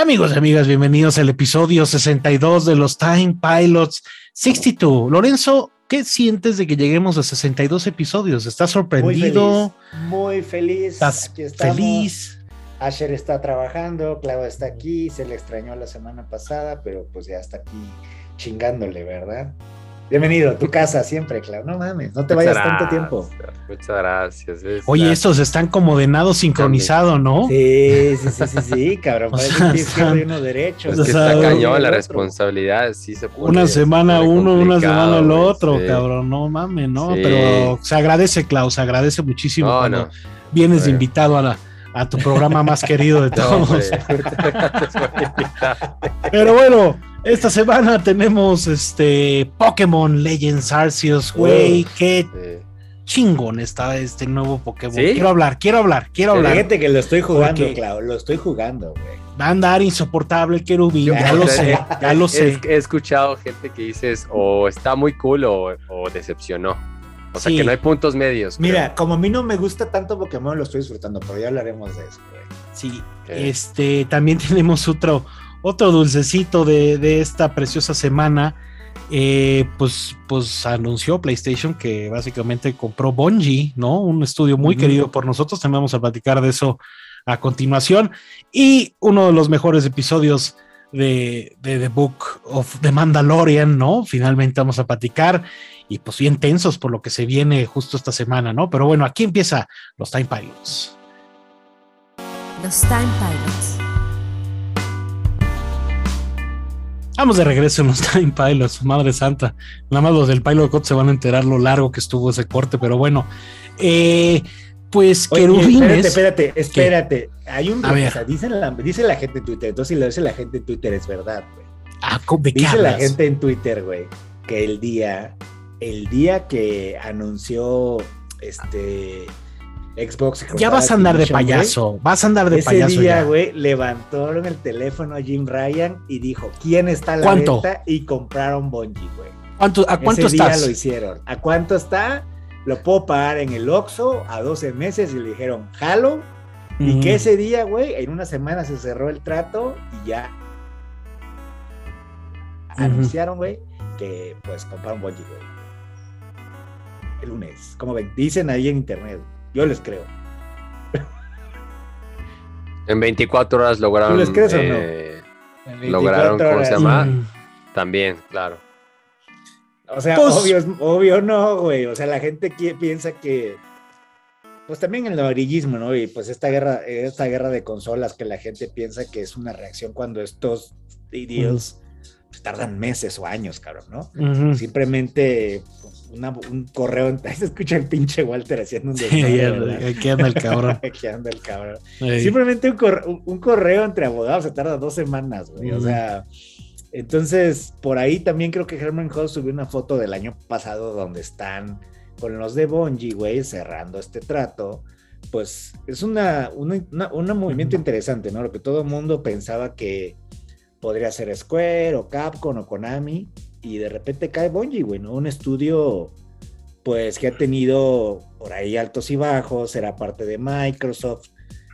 Amigos y amigas, bienvenidos al episodio 62 de los Time Pilots 62. Lorenzo, ¿qué sientes de que lleguemos a 62 episodios? ¿Estás sorprendido? Muy feliz. ¿Estás feliz? Asher está trabajando, Clau está aquí, se le extrañó la semana pasada, pero pues ya está aquí chingándole, ¿verdad? Bienvenido a tu casa siempre, Clau. No mames, no te vayas tanto tiempo. Muchas gracias. Oye, estos están como de nado sincronizado, ¿no? Sí, sí, sí, sí, sí, cabrón. Parece que izquierdo y uno derecho. Es que está cañón la responsabilidad, sí se puede. Una semana uno, una semana el otro, cabrón. No mames, ¿no? Pero se agradece, Clau, se agradece muchísimo cuando vienes de invitado a la a tu programa más querido de todos. Pero bueno, esta semana tenemos este Pokémon Legends Arceus, güey. qué chingón está este nuevo Pokémon. Quiero hablar, quiero hablar, quiero hablar. Fíjate que lo estoy jugando, Clau, lo estoy jugando, güey. Va a andar insoportable el querubín, ya lo sé, ya lo sé. He, escuchado gente que dices o está muy cool o decepcionó. O sea que no hay puntos medios. Mira, como a mí no me gusta tanto Pokémon, lo estoy disfrutando, pero ya hablaremos de eso. Sí, este, también tenemos otro, otro dulcecito de, esta preciosa semana. Eh, pues, pues anunció PlayStation que básicamente compró Bungie, ¿no? Un estudio muy querido por nosotros. También vamos a platicar de eso a continuación. Y uno de los mejores episodios de, de The Book of the Mandalorian, ¿no? Finalmente vamos a platicar y pues bien tensos por lo que se viene justo esta semana, ¿no? Pero bueno, aquí empieza los Time Pilots. Los Time Pilots. Vamos de regreso en los Time Pilots, madre santa. Nada más los del Pilot se van a enterar lo largo que estuvo ese corte, pero bueno. Eh, pues querubines. Espérate, espérate, espérate. Hay un. A ver. dice, la, dice la gente en Twitter. Entonces, si lo dice la gente en Twitter, es verdad, güey. Ah, ¿de qué Dice la gente en Twitter, güey, que el día el día que anunció este Xbox. Ya vas a andar de payaso, vas a andar de payaso. Ese día, güey, levantaron el teléfono a Jim Ryan y dijo, ¿quién está en la venta? Y compraron Bungie, güey. ¿A cuánto Ese estás? Día lo hicieron. ¿A cuánto está? Lo puedo pagar en el Oxxo a 12 meses y le dijeron, jalo. Y que ese día, güey, en una semana se cerró el trato y ya anunciaron, güey, que pues compraron Bungie, güey el lunes. Como ven, dicen ahí en internet. Yo les creo. En 24 horas lograron. les crees o no? Eh, lograron, ¿cómo se llama? Mm. También, claro. O sea, pues obvio, obvio no, güey. O sea, la gente piensa que. Pues también el amarillismo, ¿no? Y pues esta guerra, esta guerra de consolas que la gente piensa que es una reacción cuando estos deals pues, tardan meses o años, cabrón, ¿no? Simplemente un correo, ahí se escucha el pinche Walter haciendo un desmadre, aquí anda el cabrón. aquí anda el cabrón. Simplemente un correo, entre abogados se tarda dos semanas, güey. O sea, entonces por ahí también creo que Herman Hall subió una foto del año pasado donde están con los de Bungie, güey, cerrando este trato. Pues es una, un movimiento interesante, ¿no? Lo que todo el mundo pensaba que podría ser Square o Capcom o Konami y de repente cae Bungie, güey, ¿no? Un estudio, pues, que ha tenido por ahí altos y bajos, era parte de Microsoft,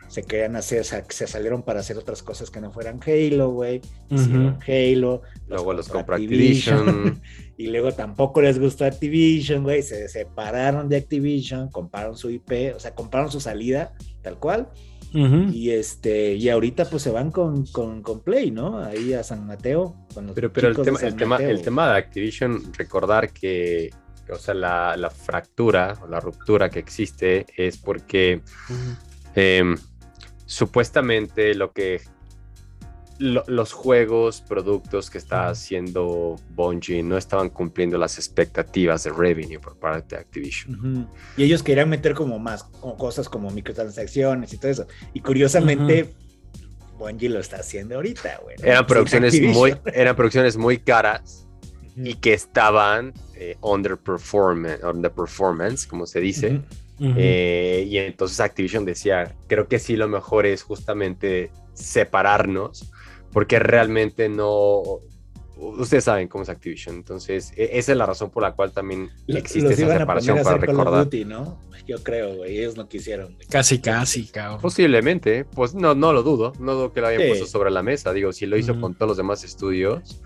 se querían hacer, se salieron para hacer otras cosas que no fueran Halo, güey, hicieron Halo. Luego los compró Activision. y luego tampoco les gustó Activision, güey, se separaron de Activision, compraron su IP, o sea, compraron su salida, tal cual. Y este, y ahorita pues se van con, con, con Play, ¿no? Ahí a San Mateo. pero pero el tema, el, tema, el tema de Activision, recordar que, o sea, la, la, fractura o la ruptura que existe es porque em, supuestamente lo que los juegos, productos que está haciendo Bungie no estaban cumpliendo las expectativas de revenue por parte de Activision. Y ellos querían meter como más como cosas como microtransacciones y todo eso. Y curiosamente, Bungie lo está haciendo ahorita, güey. Eran, producciones muy, eran producciones muy caras y que estaban eh, underperformance, underperformance, como se dice. Eh, y entonces Activision decía, creo que sí lo mejor es justamente separarnos porque realmente no, ustedes saben cómo es Activision, entonces e, esa es la razón por la cual también existe esa separación para recordar. ¿no? Yo creo, güey, ellos no quisieron. Casi, casi, cabrón. Posiblemente, pues no, no lo dudo, no dudo que lo hayan puesto sobre la mesa, digo, si lo hizo con todos los demás estudios,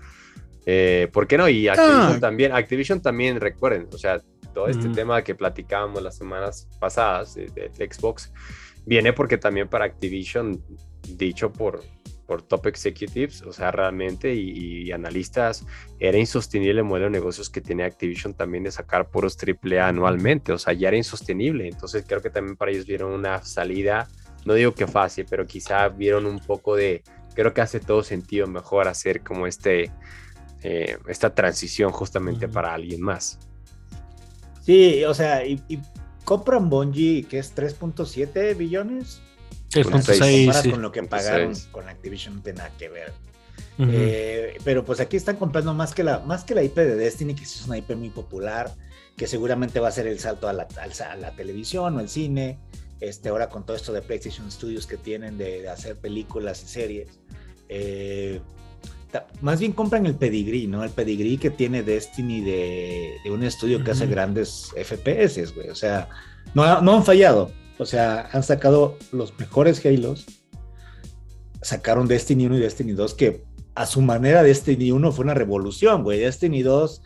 eh, ¿por qué no? Y Activision ah. también, Activision también, recuerden, o sea, todo este tema que platicábamos las semanas pasadas de Xbox, viene porque también para Activision, dicho por por top executives, o sea, realmente, y, analistas, era insostenible el modelo de negocios que tenía Activision también de sacar puros triple anualmente, o sea, ya era insostenible. Entonces creo que también para ellos vieron una salida, no digo que fácil, pero quizá vieron un poco de, creo que hace todo sentido mejor hacer como este, eh, esta transición justamente para alguien más. Sí, o sea, y, y compran Bungie, que es 3.7 billones 3.6 con lo que pagaron con Activision no tiene nada que ver. Eh, pero pues aquí están comprando más que, la, más que la IP de Destiny, que es una IP muy popular, que seguramente va a ser el salto a la, a la televisión o el cine. Este, ahora con todo esto de PlayStation Studios que tienen de, hacer películas y series. Eh, más bien compran el pedigrí, ¿no? El pedigrí que tiene Destiny de, un estudio que hace grandes FPS, güey. O sea, no, no han fallado. O sea, han sacado los mejores Halos. Sacaron Destiny 1 y Destiny 2, que a su manera Destiny 1 fue una revolución, güey. Destiny 2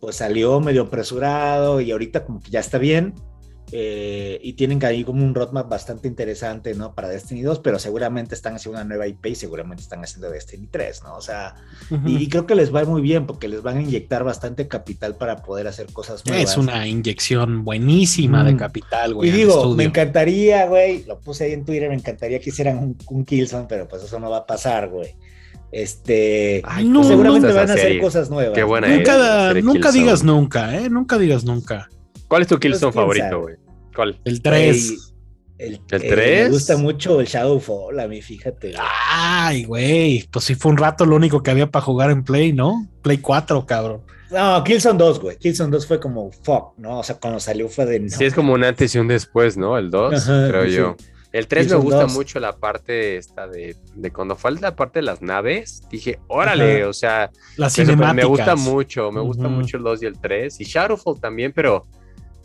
pues salió medio apresurado y ahorita como que ya está bien. Eh, y tienen ahí como un roadmap bastante interesante, ¿no? Para Destiny 2, pero seguramente están haciendo una nueva IP y seguramente están haciendo Destiny 3, ¿no? O sea, y, creo que les va muy bien porque les van a inyectar bastante capital para poder hacer cosas nuevas. Es una inyección buenísima de capital, güey. Y digo, me encantaría, güey, lo puse ahí en Twitter, me encantaría que hicieran un, un Killzone, pero pues eso no va a pasar, güey. Este, pues seguramente van a hacer cosas nuevas. Qué buena nunca, nunca digas nunca, ¿eh? Nunca digas nunca. ¿Cuál es tu Killzone favorito, güey? ¿Cuál? El 3. El, 3. me gusta mucho el Shadowfall, a mí, fíjate. Ay, güey. Pues sí fue un rato lo único que había para jugar en Play, ¿no? Play 4, cabrón. No, Killzone 2, güey. Killzone 2 fue como fuck, ¿no? O sea, cuando salió fue de. Sí, es como un antes y un después, ¿no? El 2, creo yo. El 3 me gusta mucho la parte esta de, de, cuando fue la parte de las naves, dije, órale, o sea, las cinemáticas. me gusta mucho, me gusta mucho el 2 y el 3 y Shadowfall también, pero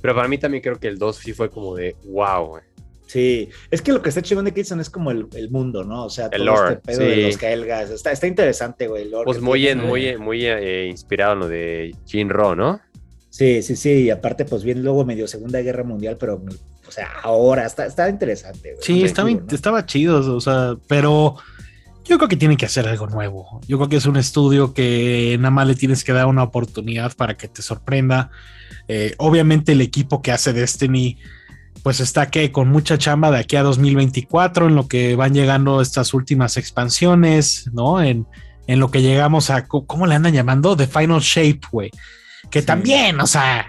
pero para mí también creo que el 2 sí fue como de wow, güey. Sí, es que lo que está chingón de Kitson es como el, el, mundo, ¿no? O sea, el todo este pedo de los Kaelgas. Está, está interesante, güey. Pues muy, muy, muy eh, inspirado en lo de Ro, ¿no? Sí, sí, sí. Y aparte, pues bien luego medio Segunda Guerra Mundial, pero, o sea, ahora está, está interesante, güey. Sí, estaba, estaba chido, o sea, pero yo creo que tienen que hacer algo nuevo. Yo creo que es un estudio que nada más le tienes que dar una oportunidad para que te sorprenda. Eh, obviamente el equipo que hace Destiny pues está que con mucha chamba de aquí a 2024 en lo que van llegando estas últimas expansiones, ¿no? En, en lo que llegamos a, ¿cómo le andan llamando? The Final Shape, güey. Que también, o sea,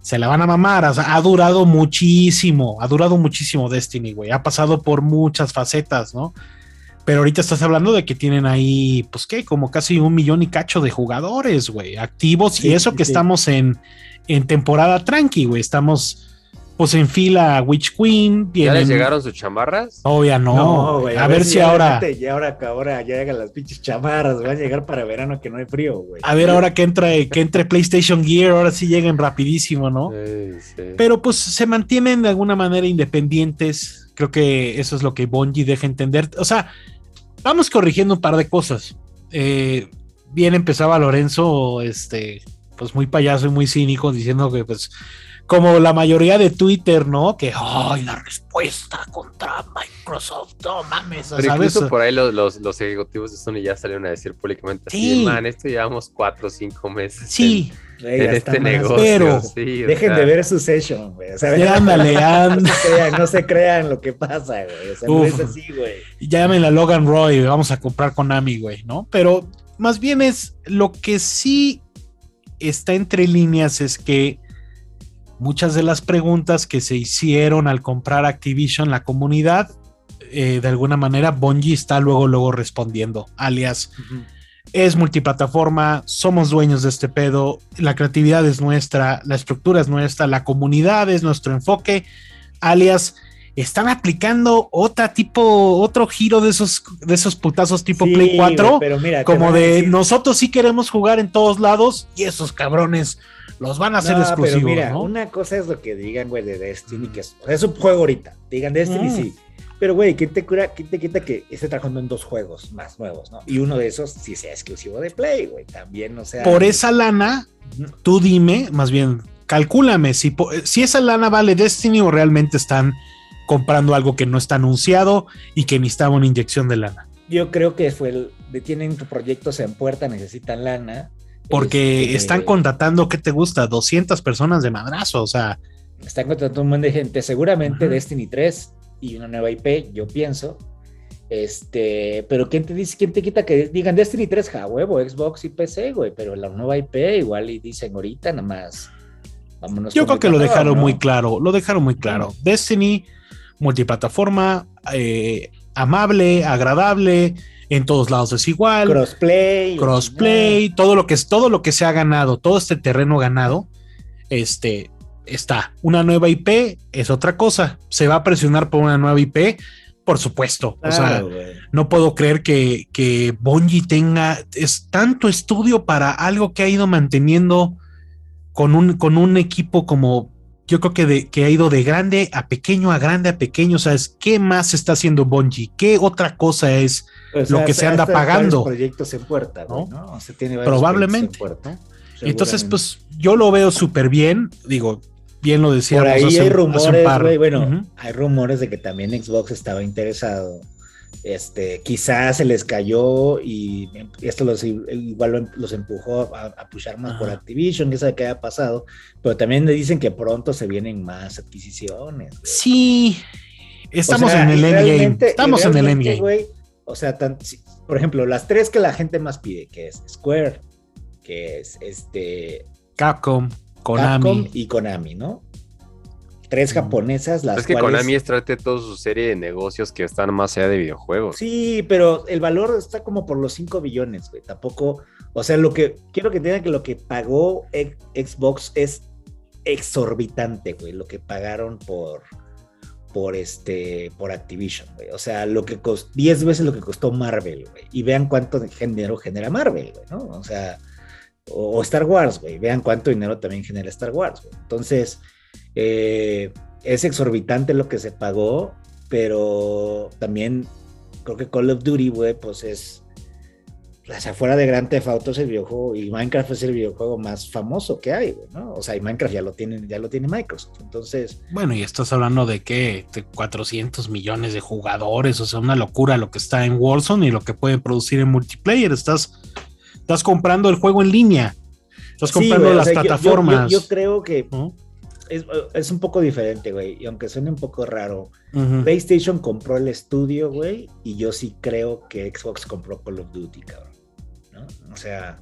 se la van a mamar, o sea, ha durado muchísimo, ha durado muchísimo Destiny, güey. Ha pasado por muchas facetas, ¿no? Pero ahorita estás hablando de que tienen ahí, pues qué, como casi un millón y cacho de jugadores, güey, activos. y eso que estamos en, en temporada tranqui, güey. Estamos pues en fila a Witch Queen. ¿Ya les llegaron sus chamarras? Obvio, no. güey, a, ver, si ahora. Ya ahora, ahora ya llegan las pinches chamarras, van a llegar para verano que no hay frío, güey. A ver ahora que entre, que entre PlayStation Gear, ahora sí lleguen rapidísimo, ¿no? Sí, sí. Pero pues se mantienen de alguna manera independientes. Creo que eso es lo que Bungie deja entender. O sea, vamos corrigiendo un par de cosas. Eh, bien empezaba Lorenzo, este, pues muy payaso y muy cínico, diciendo que pues como la mayoría de Twitter, ¿no? Que, ay, la respuesta contra Microsoft, no mames, Pero ¿sabes? Incluso por ahí los, los, ejecutivos de Sony ya salieron a decir públicamente sí. man, esto llevamos cuatro o cinco meses. Sí. En, este negocio. Pero dejen de ver su session, güey. O sea, ándale, no, se crean, no se crean lo que pasa, güey. O sea, no es así, güey. Llámenla Logan Roy, vamos a comprar con Ami, güey, ¿no? Pero más bien es lo que sí está entre líneas es que muchas de las preguntas que se hicieron al comprar Activision, la comunidad, eh, de alguna manera Bungie está luego, luego respondiendo, alias, es multiplataforma, somos dueños de este pedo, la creatividad es nuestra, la estructura es nuestra, la comunidad es nuestro enfoque, alias, están aplicando otra tipo, otro giro de esos, de esos putazos tipo Play 4. pero mira, como de nosotros sí queremos jugar en todos lados y esos cabrones los van a hacer exclusivos. Pero mira, una cosa es lo que digan, güey, de Destiny, que es, es, un juego ahorita. Digan Destiny, mm. sí. Pero, güey, ¿quién te, cura, ¿quién te quita que esté trabajando en dos juegos más nuevos, no? Y uno de esos sí sea exclusivo de Play, güey. También, o sea. Por esa lana, tú dime, más bien, calcúlame si, si esa lana vale Destiny o realmente están comprando algo que no está anunciado y que necesitaba una inyección de lana. Yo creo que fue el de tienen proyectos en puerta, necesitan lana. Porque este, están contratando, ¿qué te gusta? 200 personas de madrazo, o sea. Están contratando un montón de gente. Seguramente Destiny 3 y una nueva IP, yo pienso. Este, pero ¿quién te dice, quién te quita que digan Destiny 3, ja, huevo, Xbox y PC, güey? Pero la nueva IP igual y dicen ahorita nada más. Vámonos yo creo que lo dejaron muy claro, lo dejaron muy claro. Destiny multiplataforma, eh, amable, agradable, en todos lados es igual. Crossplay. Crossplay, todo lo que es, todo lo que se ha ganado, todo este terreno ganado, este está. Una nueva IP es otra cosa. Se va a presionar por una nueva IP, por supuesto. o sea, no puedo creer que, que Bungie tenga es tanto estudio para algo que ha ido manteniendo con un, con un equipo como yo creo que, de, que ha ido de grande a pequeño, a grande a pequeño. ¿Sabes qué más está haciendo Bungie? ¿Qué otra cosa es lo que se anda pagando? proyectos en puerta, ¿no? Probablemente. entonces, pues yo lo veo súper bien. Digo, bien lo decía. Por ahí hay rumores, bueno, hay rumores de que también Xbox estaba interesado este, quizás se les cayó y esto los, igual los empujó a, a pushar más por Activision, que sabe qué ha pasado, pero también le dicen que pronto se vienen más adquisiciones. Sí, estamos en el endgame. Estamos en el endgame. o sea, por ejemplo, las tres que la gente más pide, que es Square, que es este Capcom, Konami Capcom y Konami, ¿no? Tres japonesas. Las es que Konami es trate toda su serie de negocios que están más allá de videojuegos. Sí, pero el valor está como por los 5 billones, güey. Tampoco, o sea, lo que quiero que tengan que lo que pagó Xbox es exorbitante, güey. Lo que pagaron por por este por Activision, güey. O sea, lo que costó 10 veces lo que costó Marvel, güey. Y vean cuánto dinero genera Marvel, güey, ¿no? O sea, o, o Star Wars, güey. Vean cuánto dinero también genera Star Wars, güey. Entonces, eh, es exorbitante lo que se pagó, pero también creo que Call of Duty, güey, pues es. O sea, fuera de Grand Theft Auto es el videojuego y Minecraft es el videojuego más famoso que hay, güey, ¿no? O sea, y Minecraft ya lo tiene, ya lo tiene Microsoft. Entonces. Bueno, y estás hablando de que 400 millones de jugadores, o sea, una locura lo que está en Warzone y lo que puede producir en multiplayer. Estás, estás comprando el juego en línea. Estás comprando las plataformas. Yo, creo que es, un poco diferente, güey. Y aunque suene un poco raro, PlayStation compró el estudio, güey. Y yo sí creo que Xbox compró Call of Duty, cabrón. ¿no? O sea,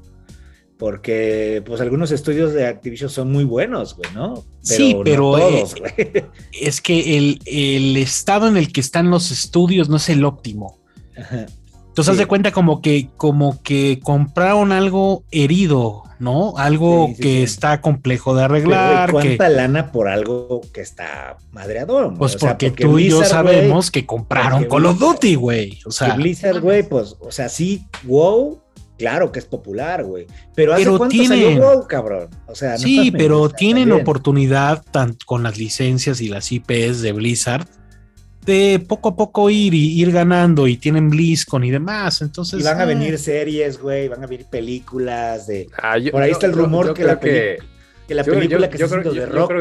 porque pues algunos estudios de Activision son muy buenos, güey, ¿no? sí, pero todos, eh, es que el, el, estado en el que están los estudios no es el óptimo. Ajá. Entonces, haz de cuenta como que, como que compraron algo herido, ¿no? Algo que está complejo de arreglar. ¿Cuánta lana por algo que está madreador? Pues porque, tú y yo sabemos que compraron Call of Duty, güey. O sea, Blizzard, güey, pues, o sea, sí, wow, claro que es popular, güey. Pero hace cuánto tienen, salió WoW, cabrón. O sea, sí, pero tienen oportunidad tanto con las licencias y las IPs de Blizzard de poco a poco ir y ir ganando y tienen BlizzCon y demás. Entonces. Y van a eh. venir series, güey, van a venir películas de. Ah, por ahí está el rumor que, la que, la película que está haciendo de Rock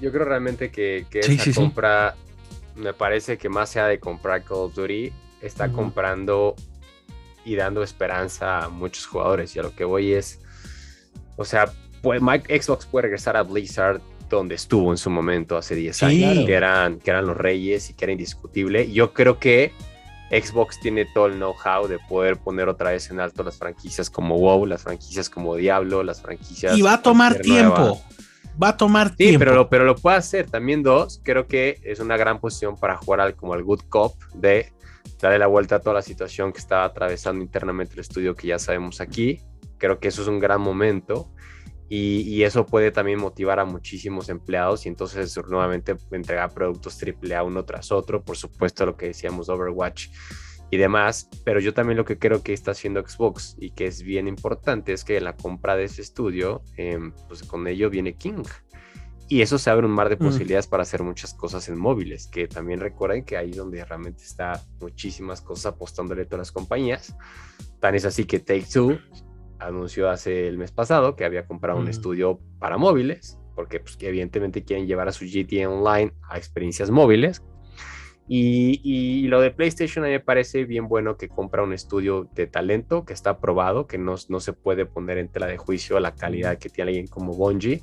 yo, creo realmente que, que esa compra, me parece que más allá de comprar Call of Duty, está comprando y dando esperanza a muchos jugadores. Y a lo que voy es. O sea, pues Xbox puede regresar a Blizzard donde estuvo en su momento hace 10 años, que, eran, que eran los reyes y que era indiscutible. Yo creo que Xbox tiene todo el know-how de poder poner otra vez en alto las franquicias como WoW, las franquicias como Diablo, las franquicias. Y va a tomar tiempo. Va a tomar sí, tiempo. pero lo, pero lo puede hacer. También dos, creo que es una gran posición para jugar al, como el Good Cop de darle la vuelta a toda la situación que estaba atravesando internamente el estudio que ya sabemos aquí. Creo que eso es un gran momento Y, eso puede también motivar a muchísimos empleados y entonces nuevamente entregar productos AAA uno tras otro, por supuesto lo que decíamos Overwatch y demás, pero yo también lo que creo que está haciendo Xbox y que es bien importante es que la compra de ese estudio, em, pues con ello viene King. Y eso se abre un mar de mm. posibilidades para hacer muchas cosas en móviles, que también recuerden que ahí donde realmente está muchísimas cosas apostándole todas las compañías. Tan es así que Take Two anunció hace el mes pasado que había comprado un estudio para móviles, porque pues, que evidentemente quieren llevar a su GTA Online a experiencias móviles. Y, lo de PlayStation a mí me parece bien bueno que compra un estudio de talento que está probado, que no, no se puede poner en tela de juicio la calidad que tiene alguien como Bungie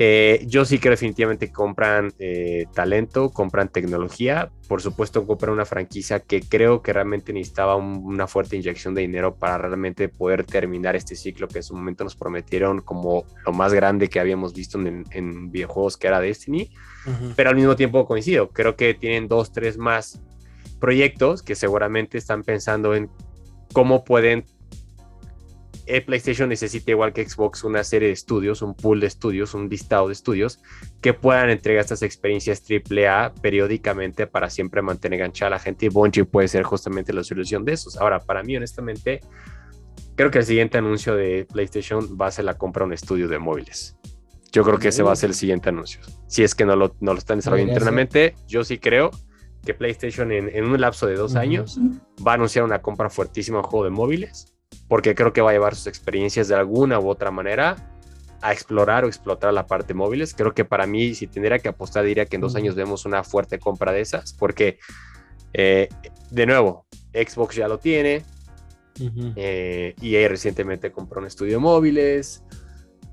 eh, yo sí que definitivamente compran eh, talento, compran tecnología, por supuesto compran una franquicia que creo que realmente necesitaba una fuerte inyección de dinero para realmente poder terminar este ciclo que en su momento nos prometieron como lo más grande que habíamos visto en, videojuegos que era Destiny, pero al mismo tiempo coincido, creo que tienen dos, tres más proyectos que seguramente están pensando en cómo pueden PlayStation necesita igual que Xbox una serie de estudios, un pool de estudios, un listado de estudios que puedan entregar estas experiencias AAA periódicamente para siempre mantener enganchada a la gente y Bungie puede ser justamente la solución de esos. Ahora, para mí honestamente, creo que el siguiente anuncio de PlayStation va a ser la compra de un estudio de móviles. Yo creo que ese va a ser el siguiente anuncio. Si es que no lo, no lo están desarrollando internamente, yo sí creo que PlayStation en, un lapso de dos años va a anunciar una compra fuertísima de juego de móviles porque creo que va a llevar sus experiencias de alguna u otra manera a explorar o explotar la parte móviles. Creo que para mí, si tendría que apostar, diría que en dos años vemos una fuerte compra de esas, porque, eh, de nuevo, Xbox ya lo tiene, eh, y EA recientemente compró un estudio móviles,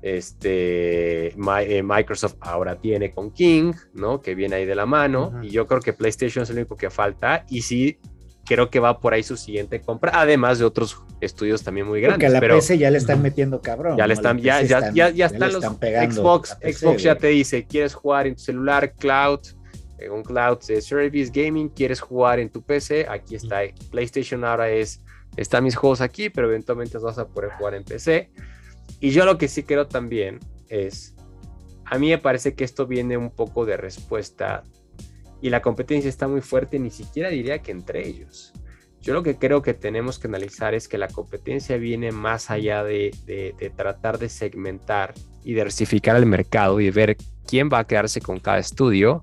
este, eh, Microsoft ahora tiene con King, ¿no? Que viene ahí de la mano, y yo creo que PlayStation es lo único que falta, y sí creo que va por ahí su siguiente compra, además de otros estudios también muy grandes. Porque a la PC ya le están metiendo cabrón. Ya le están, ya, ya, ya, están los Xbox, Xbox ya te dice, quieres jugar en tu celular, cloud, en un cloud de service gaming, quieres jugar en tu PC, aquí está. PlayStation ahora es, están mis juegos aquí, pero eventualmente vas a poder jugar en PC. Y yo lo que sí creo también es, a mí me parece que esto viene un poco de respuesta y la competencia está muy fuerte, ni siquiera diría que entre ellos. Yo lo que creo que tenemos que analizar es que la competencia viene más allá de, tratar de segmentar y diversificar el mercado y ver quién va a quedarse con cada estudio,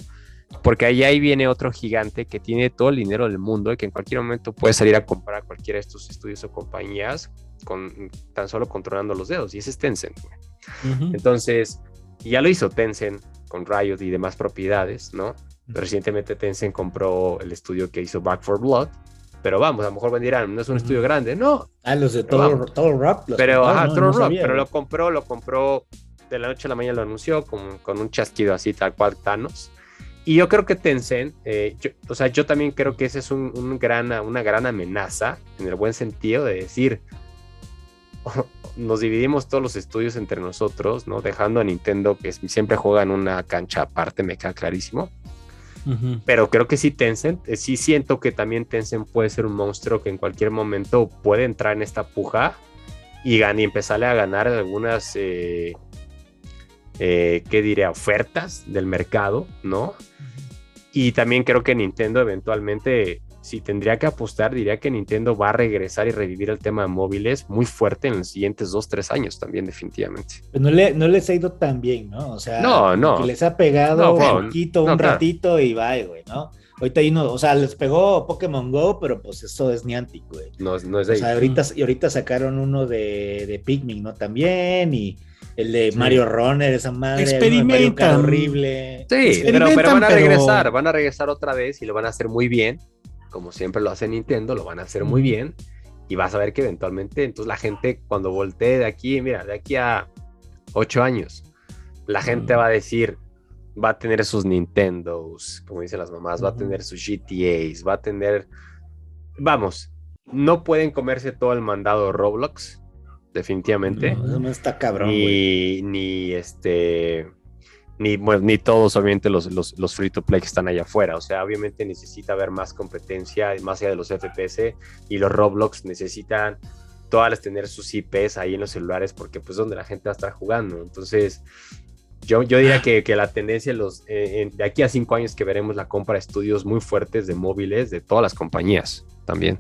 porque ahí, ahí viene otro gigante que tiene todo el dinero del mundo y que en cualquier momento puede salir a comprar cualquiera de estos estudios o compañías con tan solo controlando los dedos, y ese es Tencent. Entonces, ya lo hizo Tencent con Riot y demás propiedades, ¿no? Recientemente Tencent compró el estudio que hizo Back for Blood. Pero vamos, a lo mejor me dirán, no es un estudio grande. No. Ah, los de Total, Rock. pero, ajá, Rock, pero lo compró, lo compró de la noche a la mañana, lo anunció con, con un chasquido así, tal cual Thanos. Y yo creo que Tencent, eh, o sea, yo también creo que esa es un, un, gran, una gran amenaza, en el buen sentido de decir, nos dividimos todos los estudios entre nosotros, ¿no? Dejando a Nintendo, que siempre juega en una cancha aparte, me queda clarísimo. Pero creo que sí Tencent, eh, sí siento que también Tencent puede ser un monstruo que en cualquier momento puede entrar en esta puja y, y empezarle a ganar algunas, eh, eh, ¿qué diría? Ofertas del mercado, ¿no? Y también creo que Nintendo eventualmente si tendría que apostar, diría que Nintendo va a regresar y revivir el tema de móviles muy fuerte en los siguientes dos, tres años también, definitivamente. no, le, no les ha ido tan bien, ¿no? O sea, no, no. que les ha pegado un poquito, un ratito y va, güey, ¿no? Ahorita ahí no, o sea, les pegó Pokémon Go, pero pues eso es Niantic, güey. No, no es de O sea, ahorita, y ahorita sacaron uno de, de Pikmin, ¿no? También, y el de Mario Runner, esa madre. Experimentan. horrible. Sí, pero, van a regresar, van a regresar otra vez y lo van a hacer muy bien como siempre lo hace Nintendo, lo van a hacer muy bien y vas a ver que eventualmente, entonces la gente cuando voltee de aquí, mira, de aquí a ocho años, la gente va a decir, va a tener sus Nintendos, como dicen las mamás, va a tener sus GTAs, va a tener, vamos, no pueden comerse todo el mandado Roblox, definitivamente. No, está cabrón. Ni, ni este ni, ni todos, obviamente, los, los, los, free to play que están allá afuera. O sea, obviamente necesita haber más competencia, más allá de los FPS, y los Roblox necesitan virtuales, tener sus IPs ahí en los celulares, porque pues es donde la gente va a estar jugando. Entonces, yo, yo diría que, que la tendencia los, eh, de aquí a cinco años que veremos la compra de estudios muy fuertes de móviles de todas las compañías también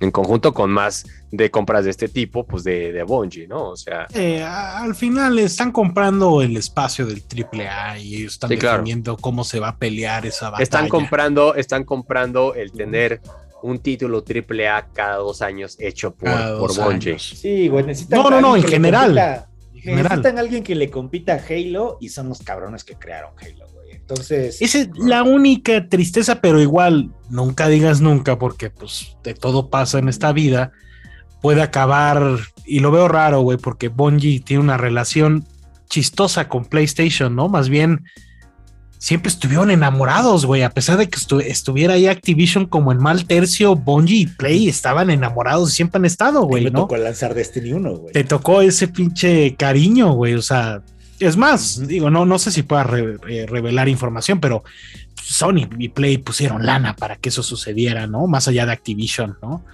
en conjunto con más de compras de este tipo, pues de, de Bungie, ¿no? O sea. Eh, al final están comprando el espacio del AAA y están definiendo cómo se va a pelear esa batalla. Están comprando, están comprando el tener un título AAA cada dos años hecho por, por Bungie. Sí, güey, necesitan. No, no, no, en general. Necesitan alguien que le compita a Halo y son los cabrones que crearon Halo. Entonces. Esa es la única tristeza, pero igual, nunca digas nunca, porque pues de todo pasa en esta vida. Puede acabar, y lo veo raro, güey, porque Bungie tiene una relación chistosa con PlayStation, ¿no? Más bien, siempre estuvieron enamorados, güey. A pesar de que estuviera ahí Activision como en mal tercio, Bungie y Play estaban enamorados y siempre han estado, güey. Me tocó lanzar Destiny 1, güey. Te tocó ese pinche cariño, güey. O sea, es más, digo, no, no sé si pueda eh, revelar información, pero Sony y Play pusieron lana para que eso sucediera, ¿no? Más allá de Activision, ¿no?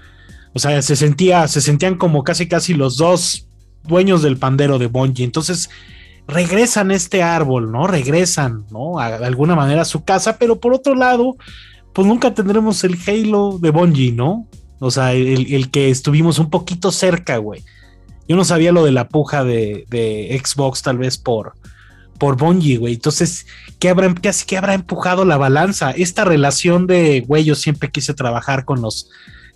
O sea, se sentía, se sentían como casi casi los dos dueños del pandero de Bungie. Entonces, regresan este árbol, ¿no? Regresan, ¿no? A, de alguna manera a su casa, pero por otro lado, pues nunca tendremos el Halo de Bungie, ¿no? O sea, el, el que estuvimos un poquito cerca, güey. Yo no sabía lo de la puja de, Xbox, tal vez por, por Bungie, güey. Entonces, ¿qué habrá, qué, habrá empujado la balanza? Esta relación de, güey, yo siempre quise trabajar con los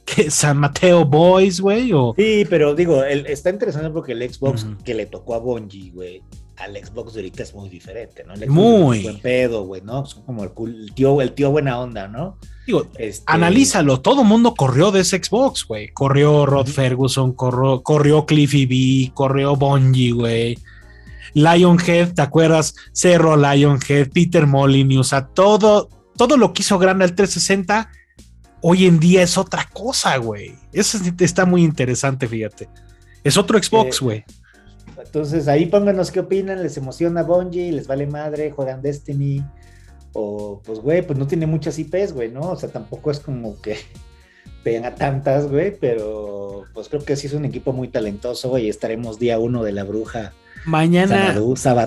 San Mateo Boys, güey. Sí, pero digo, está interesante porque el Xbox que le tocó a Bungie, güey, al Xbox de ahorita es muy diferente, ¿no? muy. buen pedo, güey, ¿no? Es como el, tío, el tío buena onda, ¿no? Digo, este... analízalo, todo mundo corrió de ese Xbox, güey. Corrió Rod Ferguson, corrió, corrió Cliffy B, corrió Bungie, güey. Lionhead, ¿te acuerdas? Cerro Lionhead, Peter Molyneux, o sea, todo, todo lo que hizo grande al 360, hoy en día es otra cosa, güey. Eso está muy interesante, fíjate. Es otro Xbox, eh, güey. Entonces ahí pónganos qué opinan, les emociona Bungie, les vale madre, juegan Destiny, o pues güey, pues no tiene muchas IPs, güey, ¿no? O sea, tampoco es como que tenga tantas, güey, pero pues creo que sí es un equipo muy talentoso, güey, y estaremos día uno de la bruja. Mañana,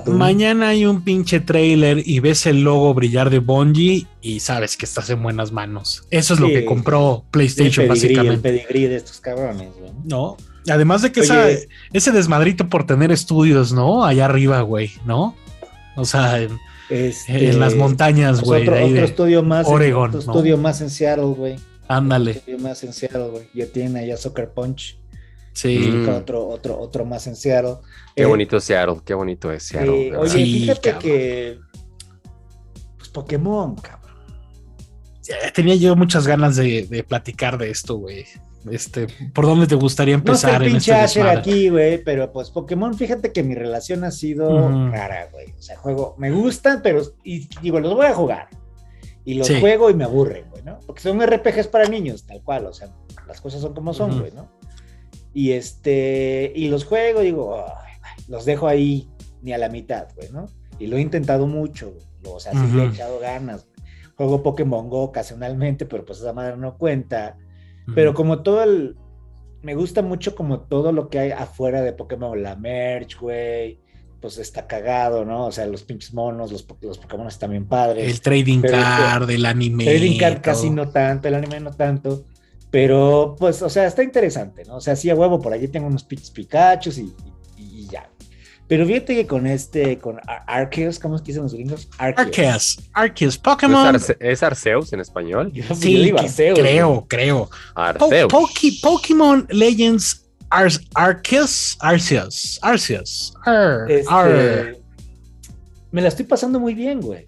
mañana hay un pinche trailer y ves el logo brillar de Bungie y sabes que estás en buenas manos. Eso es lo que compró PlayStation, básicamente. El pedigrí de estos cabrones, güey. No, Además de que ese desmadrito por tener estudios, ¿no? Allá arriba, güey, ¿no? O sea, en, este, las montañas, pues güey. Otro, estudio más. Oregon. otro estudio más en Seattle, güey. Ándale. Otro estudio más en Seattle, güey. Ya tienen allá Soccer Punch. Sí. Mm. Otro, otro, otro más en Seattle. Qué eh, bonito Seattle, qué bonito es Seattle. Eh, oye, fíjate que. Pues Pokémon, cabrón. Tenía yo muchas ganas de, de platicar de esto, güey. Este, ¿por dónde te gustaría empezar? No sé, pinche este aquí, güey, pero pues Pokémon, fíjate que mi relación ha sido rara, güey. O sea, juego, me gustan, pero, y digo, los voy a jugar. Y los juego y me aburren, güey, ¿no? Porque son RPGs para niños, tal cual, o sea, las cosas son como son, güey, ¿no? Y este, y los juego, digo, los dejo ahí ni a la mitad, güey, ¿no? Y lo he intentado mucho, o sea, sí le he echado ganas. Juego Pokémon Go ocasionalmente, pero pues esa madre no cuenta pero como todo el... Me gusta mucho como todo lo que hay afuera de Pokémon, la merch, güey, pues está cagado, ¿no? O sea, los pinches monos, los, los Pokémon están bien padres. El trading card, el anime. Trading card casi no tanto, el anime no tanto. Pero, pues, o sea, está interesante, ¿no? O sea, sí a huevo, por allí tengo unos pinches Pikachu y, pero fíjate que con este, con Arceus, ¿cómo es que dicen los gringos? Arceus. Arceus, Pokémon. ¿Es, Arceus en español? Sí, creo, creo. Arceus. Pokémon Legends Arceus, Arceus, Arceus. Este, me la estoy pasando muy bien, güey.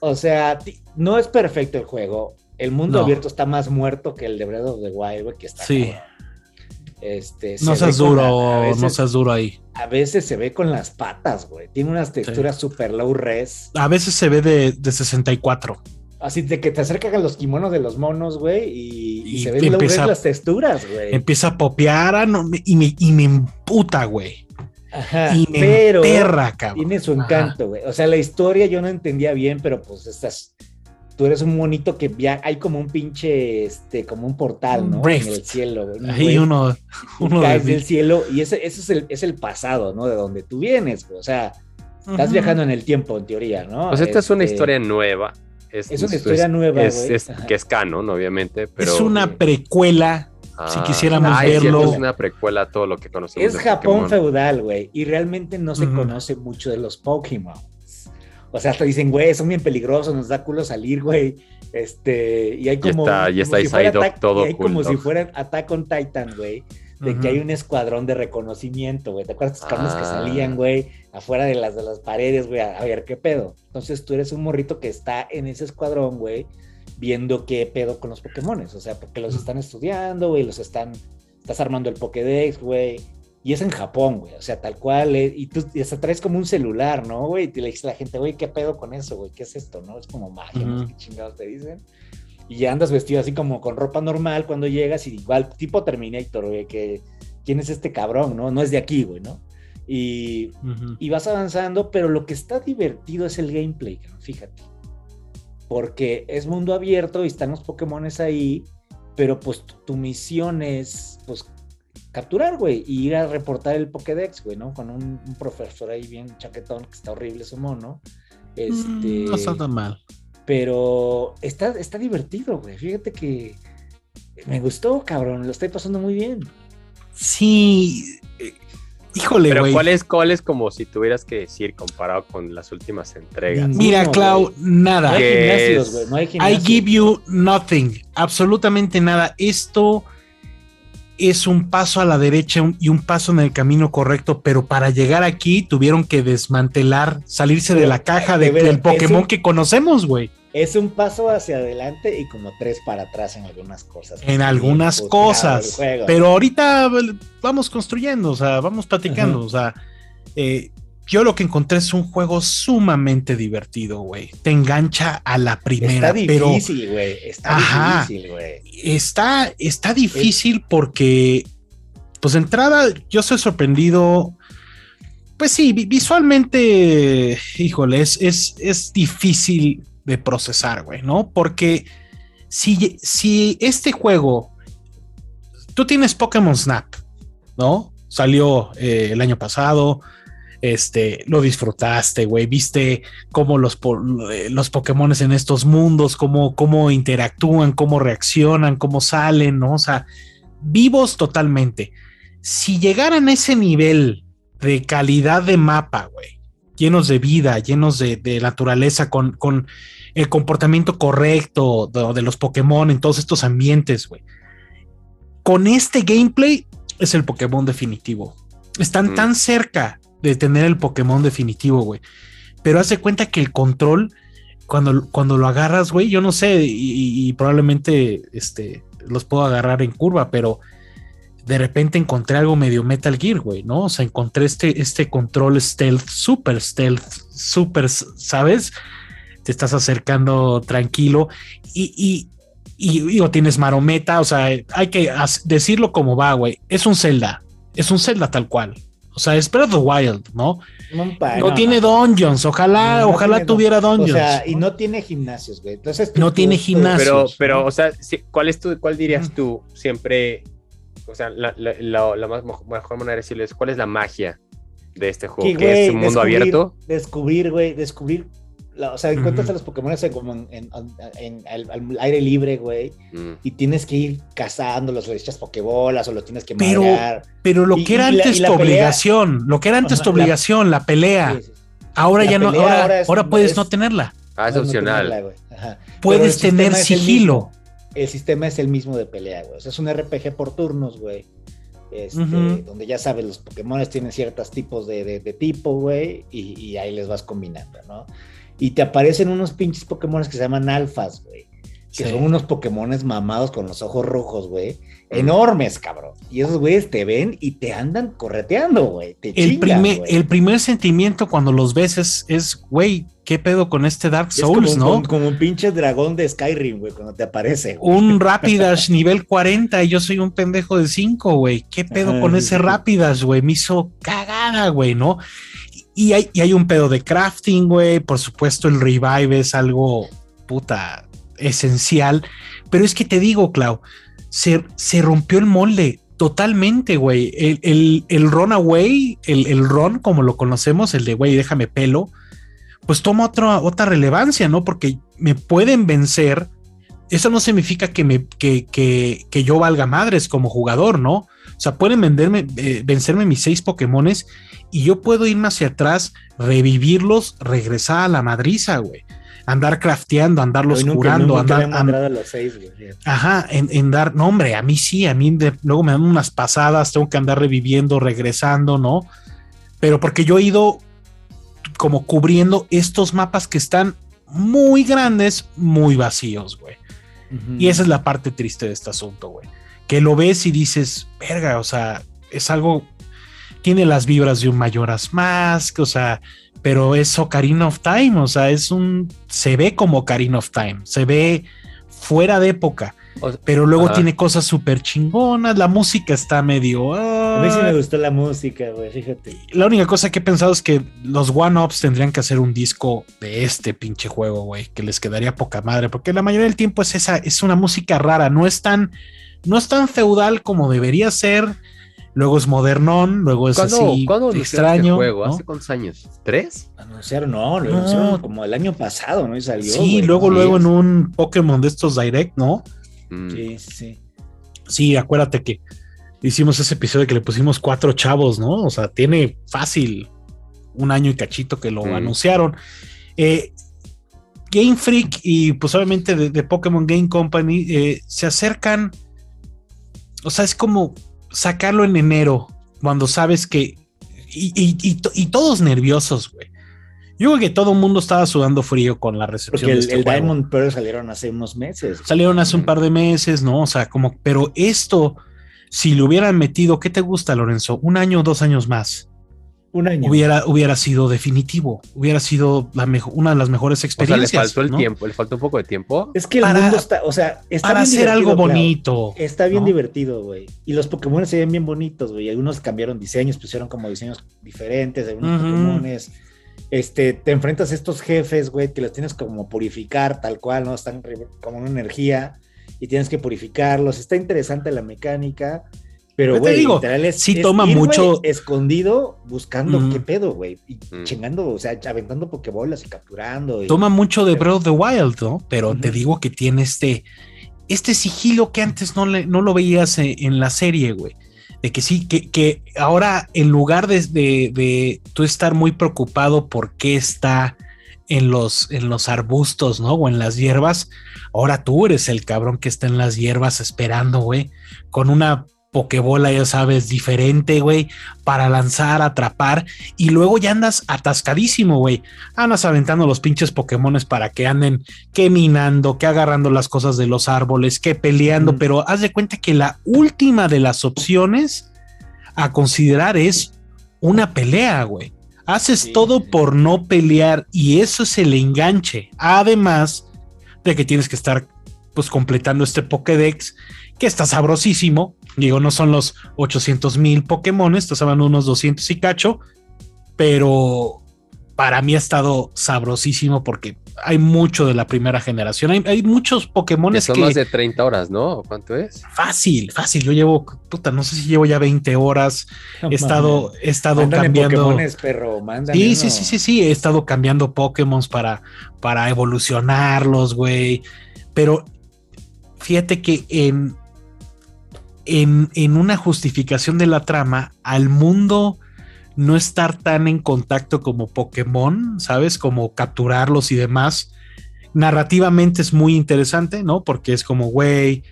O sea, no es perfecto el juego. El mundo abierto está más muerto que el de Breath of the Wild, güey, que está. Sí. Este, no seas duro, no seas duro ahí. A veces se ve con las patas, güey. Tiene unas texturas super low res. A veces se ve de, de 64. Así de que te acercan a los kimonos de los monos, güey, y, se ven low res las texturas, güey. Empieza a popear ah, y, me, y me emputa, güey. Ajá, y me pero tiene su encanto, güey. O sea, la historia yo no entendía bien, pero pues estas tú eres un monito que ya hay como un pinche, este, como un portal, ¿no? En el cielo, güey. Hay uno, uno caes del cielo y ese, ese es, el, es el pasado, ¿no? De donde tú vienes, güey. O sea, estás viajando en el tiempo, en teoría, ¿no? Pues esta es una este, historia nueva. Es, una historia nueva, es, que es canon, obviamente, pero... Es una precuela si ah. quisiéramos verlo. es una precuela a todo lo que conocemos. Es Japón feudal, güey, y realmente no se conoce mucho de los Pokémon. O sea, hasta dicen, güey, son bien peligrosos, nos da culo salir, güey. Este, y hay como. Y está, está todo. hay como si fuera Attack on Titan, güey. De que hay un escuadrón de reconocimiento, güey. ¿Te acuerdas de los que ah. salían, güey? Afuera de las, de las paredes, güey, a, ver qué pedo. Entonces tú eres un morrito que está en ese escuadrón, güey, viendo qué pedo con los Pokémones. O sea, porque los están estudiando, güey, los están. Estás armando el Pokédex, güey y es en Japón, güey. O sea, tal cual. Eh, y tú y hasta traes como un celular, ¿no, güey? Y le dices a la gente, güey, ¿qué pedo con eso, güey? ¿Qué es esto, no? Es como magia, no sé qué chingados te dicen. Y ya andas vestido así como con ropa normal cuando llegas y igual, tipo Terminator, güey, que quién es este cabrón, ¿no? No es de aquí, güey, ¿no? Y, y vas avanzando, pero lo que está divertido es el gameplay, fíjate. Porque es mundo abierto y están los Pokémones ahí, pero pues tu misión es, pues, capturar, güey, y ir a reportar el Pokédex, güey, ¿no? Con un, profesor ahí bien chaquetón, que está horrible su mono. Este, mm, no está tan mal. Pero está, está divertido, güey. Fíjate que me gustó, cabrón. Lo estoy pasando muy bien. Sí. Eh, híjole, Pero ¿cuál es, ¿cuál es como si tuvieras que decir comparado con las últimas entregas? Mira, Clau, nada. No hay gimnasios, güey. No hay gimnasios. I give you nothing. Absolutamente nada. Esto es un paso a la derecha y un paso en el camino correcto, pero para llegar aquí tuvieron que desmantelar, salirse de la caja de, del Pokémon que conocemos, güey. Es un paso hacia adelante y como tres para atrás en algunas cosas. En algunas cosas. Pero ahorita vamos construyendo, o sea, vamos platicando, o sea, eh, yo lo que encontré es un juego sumamente divertido, güey. Te engancha a la primera. Está difícil, güey. Está difícil, güey. Está, está difícil porque, pues de entrada, yo soy sorprendido. Pues sí, visualmente, híjole, es, es, difícil de procesar, güey, ¿no? Porque si, si este juego, tú tienes Pokémon Snap, ¿no? Salió eh, el año pasado, este, lo disfrutaste, güey, viste cómo los, eh, los Pokémon en estos mundos, cómo, cómo interactúan, cómo reaccionan, cómo salen, ¿no? O sea, vivos totalmente. Si llegaran a ese nivel de calidad de mapa, güey, llenos de vida, llenos de, naturaleza, con, con, el comportamiento correcto de, los Pokémon en todos estos ambientes, güey. Con este gameplay es el Pokémon definitivo. Están mm. tan cerca de tener el Pokémon definitivo, güey. Pero hace cuenta que el control, cuando, cuando lo agarras, güey, yo no sé, y, probablemente este, los puedo agarrar en curva, pero de repente encontré algo medio Metal Gear, güey, ¿no? O sea, encontré este, este control stealth, super stealth, super, ¿sabes? Te estás acercando tranquilo y, y, y, tienes marometa, o sea, hay que decirlo como va, güey. Es un Zelda, es un Zelda tal cual. O sea, es Breath of the Wild, ¿no? No, tiene dungeons, ojalá, ojalá tuviera dungeons. O sea, y no tiene gimnasios, güey. Entonces, no tiene gimnasios. Pero, pero, o sea, ¿cuál es tu, cuál dirías tú siempre? O sea, la, la, más, mejor manera de decirles, ¿cuál es la magia de este juego? ¿Que es un mundo abierto? Descubrir, güey, descubrir o sea, encuentras a los Pokémon como en, al aire libre, güey, mm. y tienes que ir cazándolos, o echas Pokébolas, o los tienes que pero, Pero lo que era antes tu obligación, lo que era antes tu obligación, la, pelea, ahora ya no, ahora, puedes no tenerla. Ah, es opcional. puedes tener sigilo. El, sistema es el mismo de pelea, güey. O sea, es un RPG por turnos, güey. Este, donde ya sabes, los Pokémon tienen ciertos tipos de, tipo, güey, y, y, ahí les vas combinando, ¿no? Y te aparecen unos pinches Pokémon que se llaman alfas, güey. Que son unos Pokémon mamados con los ojos rojos, güey. Enormes, cabrón. Y esos güeyes te ven y te andan correteando, güey. el, primer, el primer sentimiento cuando los ves es, güey, ¿qué pedo con este Dark Souls, no? Como, un pinche dragón de Skyrim, güey, cuando te aparece. Un Rapidash nivel 40 y yo soy un pendejo de 5, güey. ¿Qué pedo con ese Rapidash, güey? Me hizo cagada, güey, ¿no? Y hay, hay un pedo de crafting, güey. Por supuesto, el revive es algo puta esencial, pero es que te digo, Clau, se, se rompió el molde totalmente, güey. El, el, el runaway, el, el ron como lo conocemos, el de, güey, déjame pelo, pues toma otra, otra relevancia, ¿no? Porque me pueden vencer. Eso no significa que, me, que, que, que yo valga madres como jugador, ¿no? O sea, pueden venderme, eh, vencerme mis seis Pokémones y yo puedo irme hacia atrás, revivirlos, regresar a la madriza, güey andar crafteando, andarlos curando, andar. ajá, en, dar, no, hombre, a mí sí, a mí luego me dan unas pasadas, tengo que andar reviviendo, regresando, ¿no? Pero porque yo he ido como cubriendo estos mapas que están muy grandes, muy vacíos, güey. Y esa es la parte triste de este asunto, güey. Que lo ves y dices, verga, o sea, es algo, tiene las vibras de un Mayoras Mask, o sea, pero es Ocarina of Time, o sea, es un, se ve como Ocarina of Time, se ve fuera de época, pero luego tiene cosas súper chingonas, la música está medio... a mí sí me ah. gustó la música, güey, fíjate. La única cosa que he pensado es que los one-ups tendrían que hacer un disco de este pinche juego, güey, que les quedaría poca madre, porque la mayoría del tiempo es esa, es una música rara, no es tan, no es tan feudal como debería ser luego es modernón, luego es así ¿cuándo este extraño. juego? ¿Hace cuántos años? ¿Tres? Anunciaron, no, lo anunciaron como el año pasado, ¿no? Y salió. Sí, luego, luego en un Pokémon de estos Direct, ¿no? Mm. Sí, sí. Sí, acuérdate que hicimos ese episodio que le pusimos cuatro chavos, ¿no? O sea, tiene fácil un año y cachito que lo mm. anunciaron. Eh, Game Freak y pues obviamente de, Pokémon Game Company eh, se acercan. O sea, es como sacarlo en enero, cuando sabes que. Y, todos nerviosos, güey. Yo creo que todo el mundo estaba sudando frío con la recepción. Porque el, este Diamond Pearl salieron hace unos meses. Salieron hace un par de meses, ¿no? O sea, como, pero esto, si lo hubieran metido, ¿qué te gusta, Lorenzo? Un año o dos años más un año. Hubiera, hubiera sido definitivo, hubiera sido la mejor, una de las mejores experiencias. le faltó el tiempo, le faltó un poco de tiempo. Es que el mundo está, o sea, está para hacer algo bonito. Está bien divertido, güey. Y los Pokémon se ven bien bonitos, güey. Algunos cambiaron diseños, pusieron como diseños diferentes, algunos Pokémon. Este, te enfrentas a estos jefes, güey, que los tienes como purificar, tal cual, ¿no? Están como una energía y tienes que purificarlos. Está interesante la mecánica. Pero, güey, literal es, sí toma mucho. escondido buscando qué pedo, güey. Y mm. chingando, o sea, aventando pokebolas y capturando. Toma mucho de Breath of the Wild, ¿no? Pero te digo que tiene este, este sigilo que antes no, le, no lo veías en, la serie, güey. De que sí, que, que ahora en lugar de, de, de, tú estar muy preocupado por qué está en los, en los arbustos, ¿no? O en las hierbas, ahora tú eres el cabrón que está en las hierbas esperando, güey, con una pokebola, ya sabes, diferente, güey, para lanzar, atrapar, y luego ya andas atascadísimo, güey. Andas aventando los pinches Pokémones para que anden que minando, que agarrando las cosas de los árboles, que peleando, pero haz de cuenta que la última de las opciones a considerar es una pelea, güey. Haces todo por no pelear y eso es el enganche. Además de que tienes que estar pues completando este Pokédex que está sabrosísimo Digo, no son los 800 mil Pokémon, estás hablando unos 200 y cacho, pero para mí ha estado sabrosísimo porque hay mucho de la primera generación. Hay, muchos Pokémon que son más de 30 horas, ¿no? ¿Cuánto es? Fácil, fácil. Yo llevo, puta, no sé si llevo ya 20 horas. he estado, he estado cambiando. perro, sí, sí, sí, sí, sí. He estado cambiando Pokémon para, para evolucionarlos, güey. Pero fíjate que en, en, una justificación de la trama al mundo no estar tan en contacto como Pokémon, ¿sabes? Como capturarlos y demás. Narrativamente es muy interesante, ¿no? Porque es como, güey,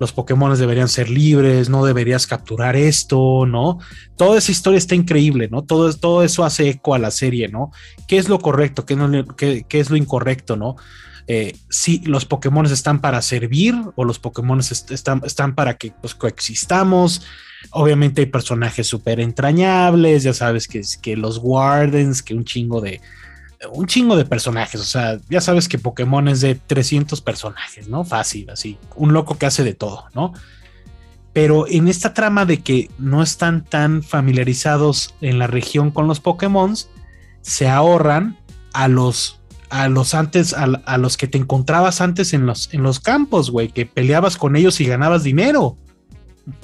los Pokémon deberían ser libres, no deberías capturar esto, ¿no? Toda esa historia está increíble, ¿no? Todo, todo eso hace eco a la serie, ¿no? ¿Qué es lo correcto? ¿Qué, no, qué, qué es lo incorrecto, ¿no? Eh, si los Pokémon están para servir o los Pokémon están, están para que pues, coexistamos. Obviamente hay personajes súper entrañables, ya sabes que, que los Wardens, que un chingo de, un chingo de personajes. O sea, ya sabes que Pokémon es de 300 personajes, ¿no? Fácil, así. Un loco que hace de todo, ¿no? Pero en esta trama de que no están tan familiarizados en la región con los Pokémon, se ahorran a los a los antes, a, los que te encontrabas antes en los, en los campos, güey, que peleabas con ellos y ganabas dinero.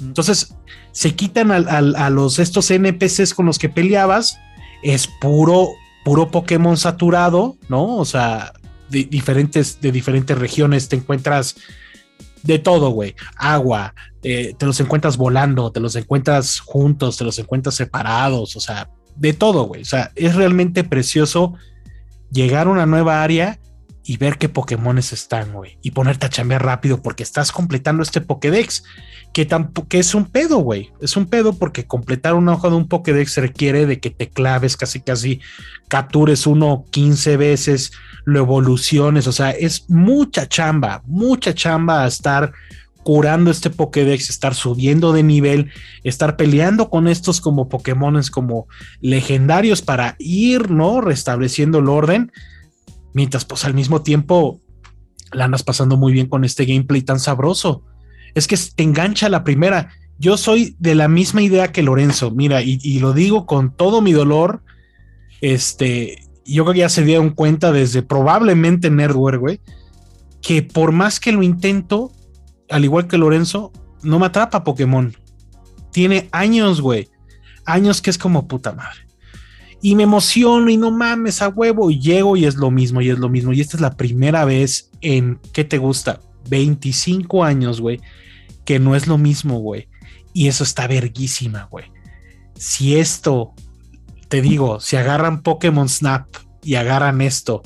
Entonces, se quitan a, los estos NPCs con los que peleabas, es puro, puro Pokémon saturado, ¿no? O sea, de diferentes, de diferentes regiones te encuentras de todo, güey. Agua, eh, te los encuentras volando, te los encuentras juntos, te los encuentras separados, o sea, de todo, güey. O sea, es realmente precioso llegar a una nueva área y ver qué Pokémones están, güey. Y ponerte a chambear rápido porque estás completando este Pokédex, que, tampoco, es un pedo, güey. Es un pedo porque completar una hoja de un Pokédex requiere de que te claves casi, casi, captures uno 15 veces, lo evoluciones. O sea, es mucha chamba, mucha chamba a estar curando este Pokédex, estar subiendo de nivel, estar peleando con estos como Pokémones como legendarios para ir, ¿no? Restableciendo el orden Mientras, pues al mismo tiempo, la andas pasando muy bien con este gameplay tan sabroso. Es que te engancha la primera. Yo soy de la misma idea que Lorenzo, mira, y, lo digo con todo mi dolor. Este, yo creo que ya se dieron cuenta desde probablemente Nerdware, güey, que por más que lo intento, al igual que Lorenzo, no me atrapa Pokémon. Tiene años, güey. Años que es como puta madre y me emociono y no mames a huevo y llego y es lo mismo y es lo mismo y esta es la primera vez en ¿qué te gusta? 25 años, güey, que no es lo mismo, güey. Y eso está verguísima, güey. Si esto, te digo, si agarran Pokémon Snap y agarran esto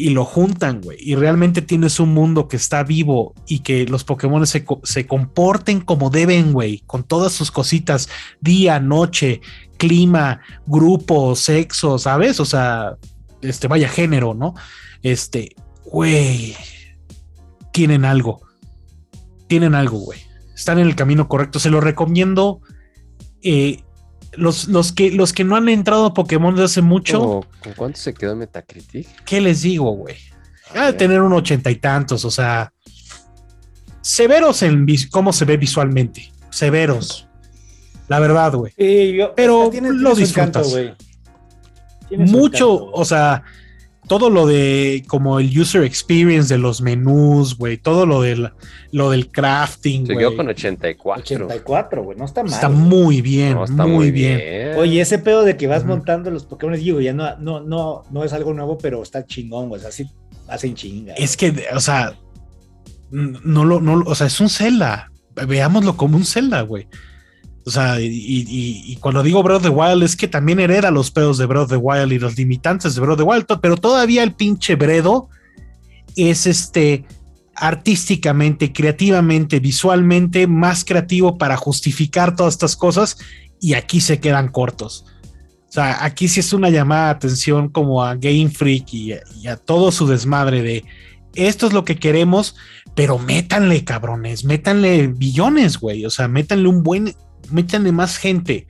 y lo juntan, güey, y realmente tienes un mundo que está vivo y que los Pokémon se, se comporten como deben, güey, con todas sus cositas, día, noche, clima, grupo, sexo, ¿sabes? O sea, este, vaya género, ¿no? Este, güey, tienen algo. Tienen algo, güey. Están en el camino correcto. Se lo recomiendo. Eh, los, los, que, los que no han entrado a Pokémon desde hace mucho. ¿Con cuánto se quedó Metacritic? ¿Qué les digo, güey? Ha de tener un ochenta y tantos, o sea. Severos en cómo se ve visualmente. Severos. La verdad, güey. Pero lo disfrutas. güey. Mucho, o sea, todo lo de como el user experience de los menús, güey, todo lo del, lo del crafting. Se quedó con 84. 84, güey, no está mal. Está muy bien, está muy, bien. Oye, ese pedo de que vas montando los Pokémon, digo, ya no, no, no, no es algo nuevo, pero está chingón, güey, así hacen chinga. Es que, o sea, no lo, no, o sea, es un Zelda. Veámoslo como un Zelda, güey. O sea, y, cuando digo Breath of the Wild es que también hereda los pedos de Breath of the Wild y los limitantes de Breath of the Wild, pero todavía el pinche Bredo es este artísticamente, creativamente, visualmente más creativo para justificar todas estas cosas y aquí se quedan cortos. O sea, aquí sí es una llamada de atención como a Game Freak y, y a todo su desmadre de esto es lo que queremos, pero métanle cabrones, métanle billones, güey. O sea, métanle un buen métanle más gente,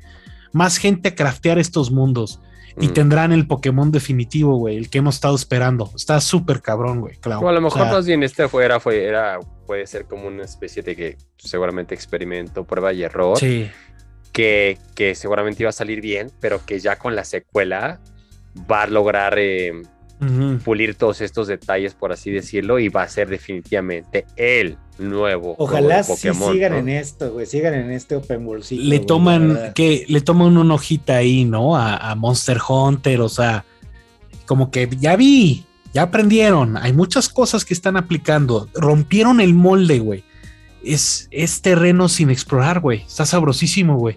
más gente a craftear estos mundos. Y mm. tendrán el Pokémon definitivo, güey, el que hemos estado esperando. Está súper cabrón, güey, claro. a lo mejor más bien este fuera, fue, era, puede ser como una especie de que seguramente experimento, prueba y error. Sí. Que, que seguramente iba a salir bien, pero que ya con la secuela va a lograr eh, pulir todos estos detalles, por así decirlo, y va a ser definitivamente el nuevo. Ojalá sí sigan en esto, güey, sigan en este open world. Le toman, que le toman una hojita ahí, ¿no? A, Monster Hunter, o sea, como que ya vi, ya aprendieron, hay muchas cosas que están aplicando, rompieron el molde, güey. Es, es terreno sin explorar, güey. Está sabrosísimo, güey.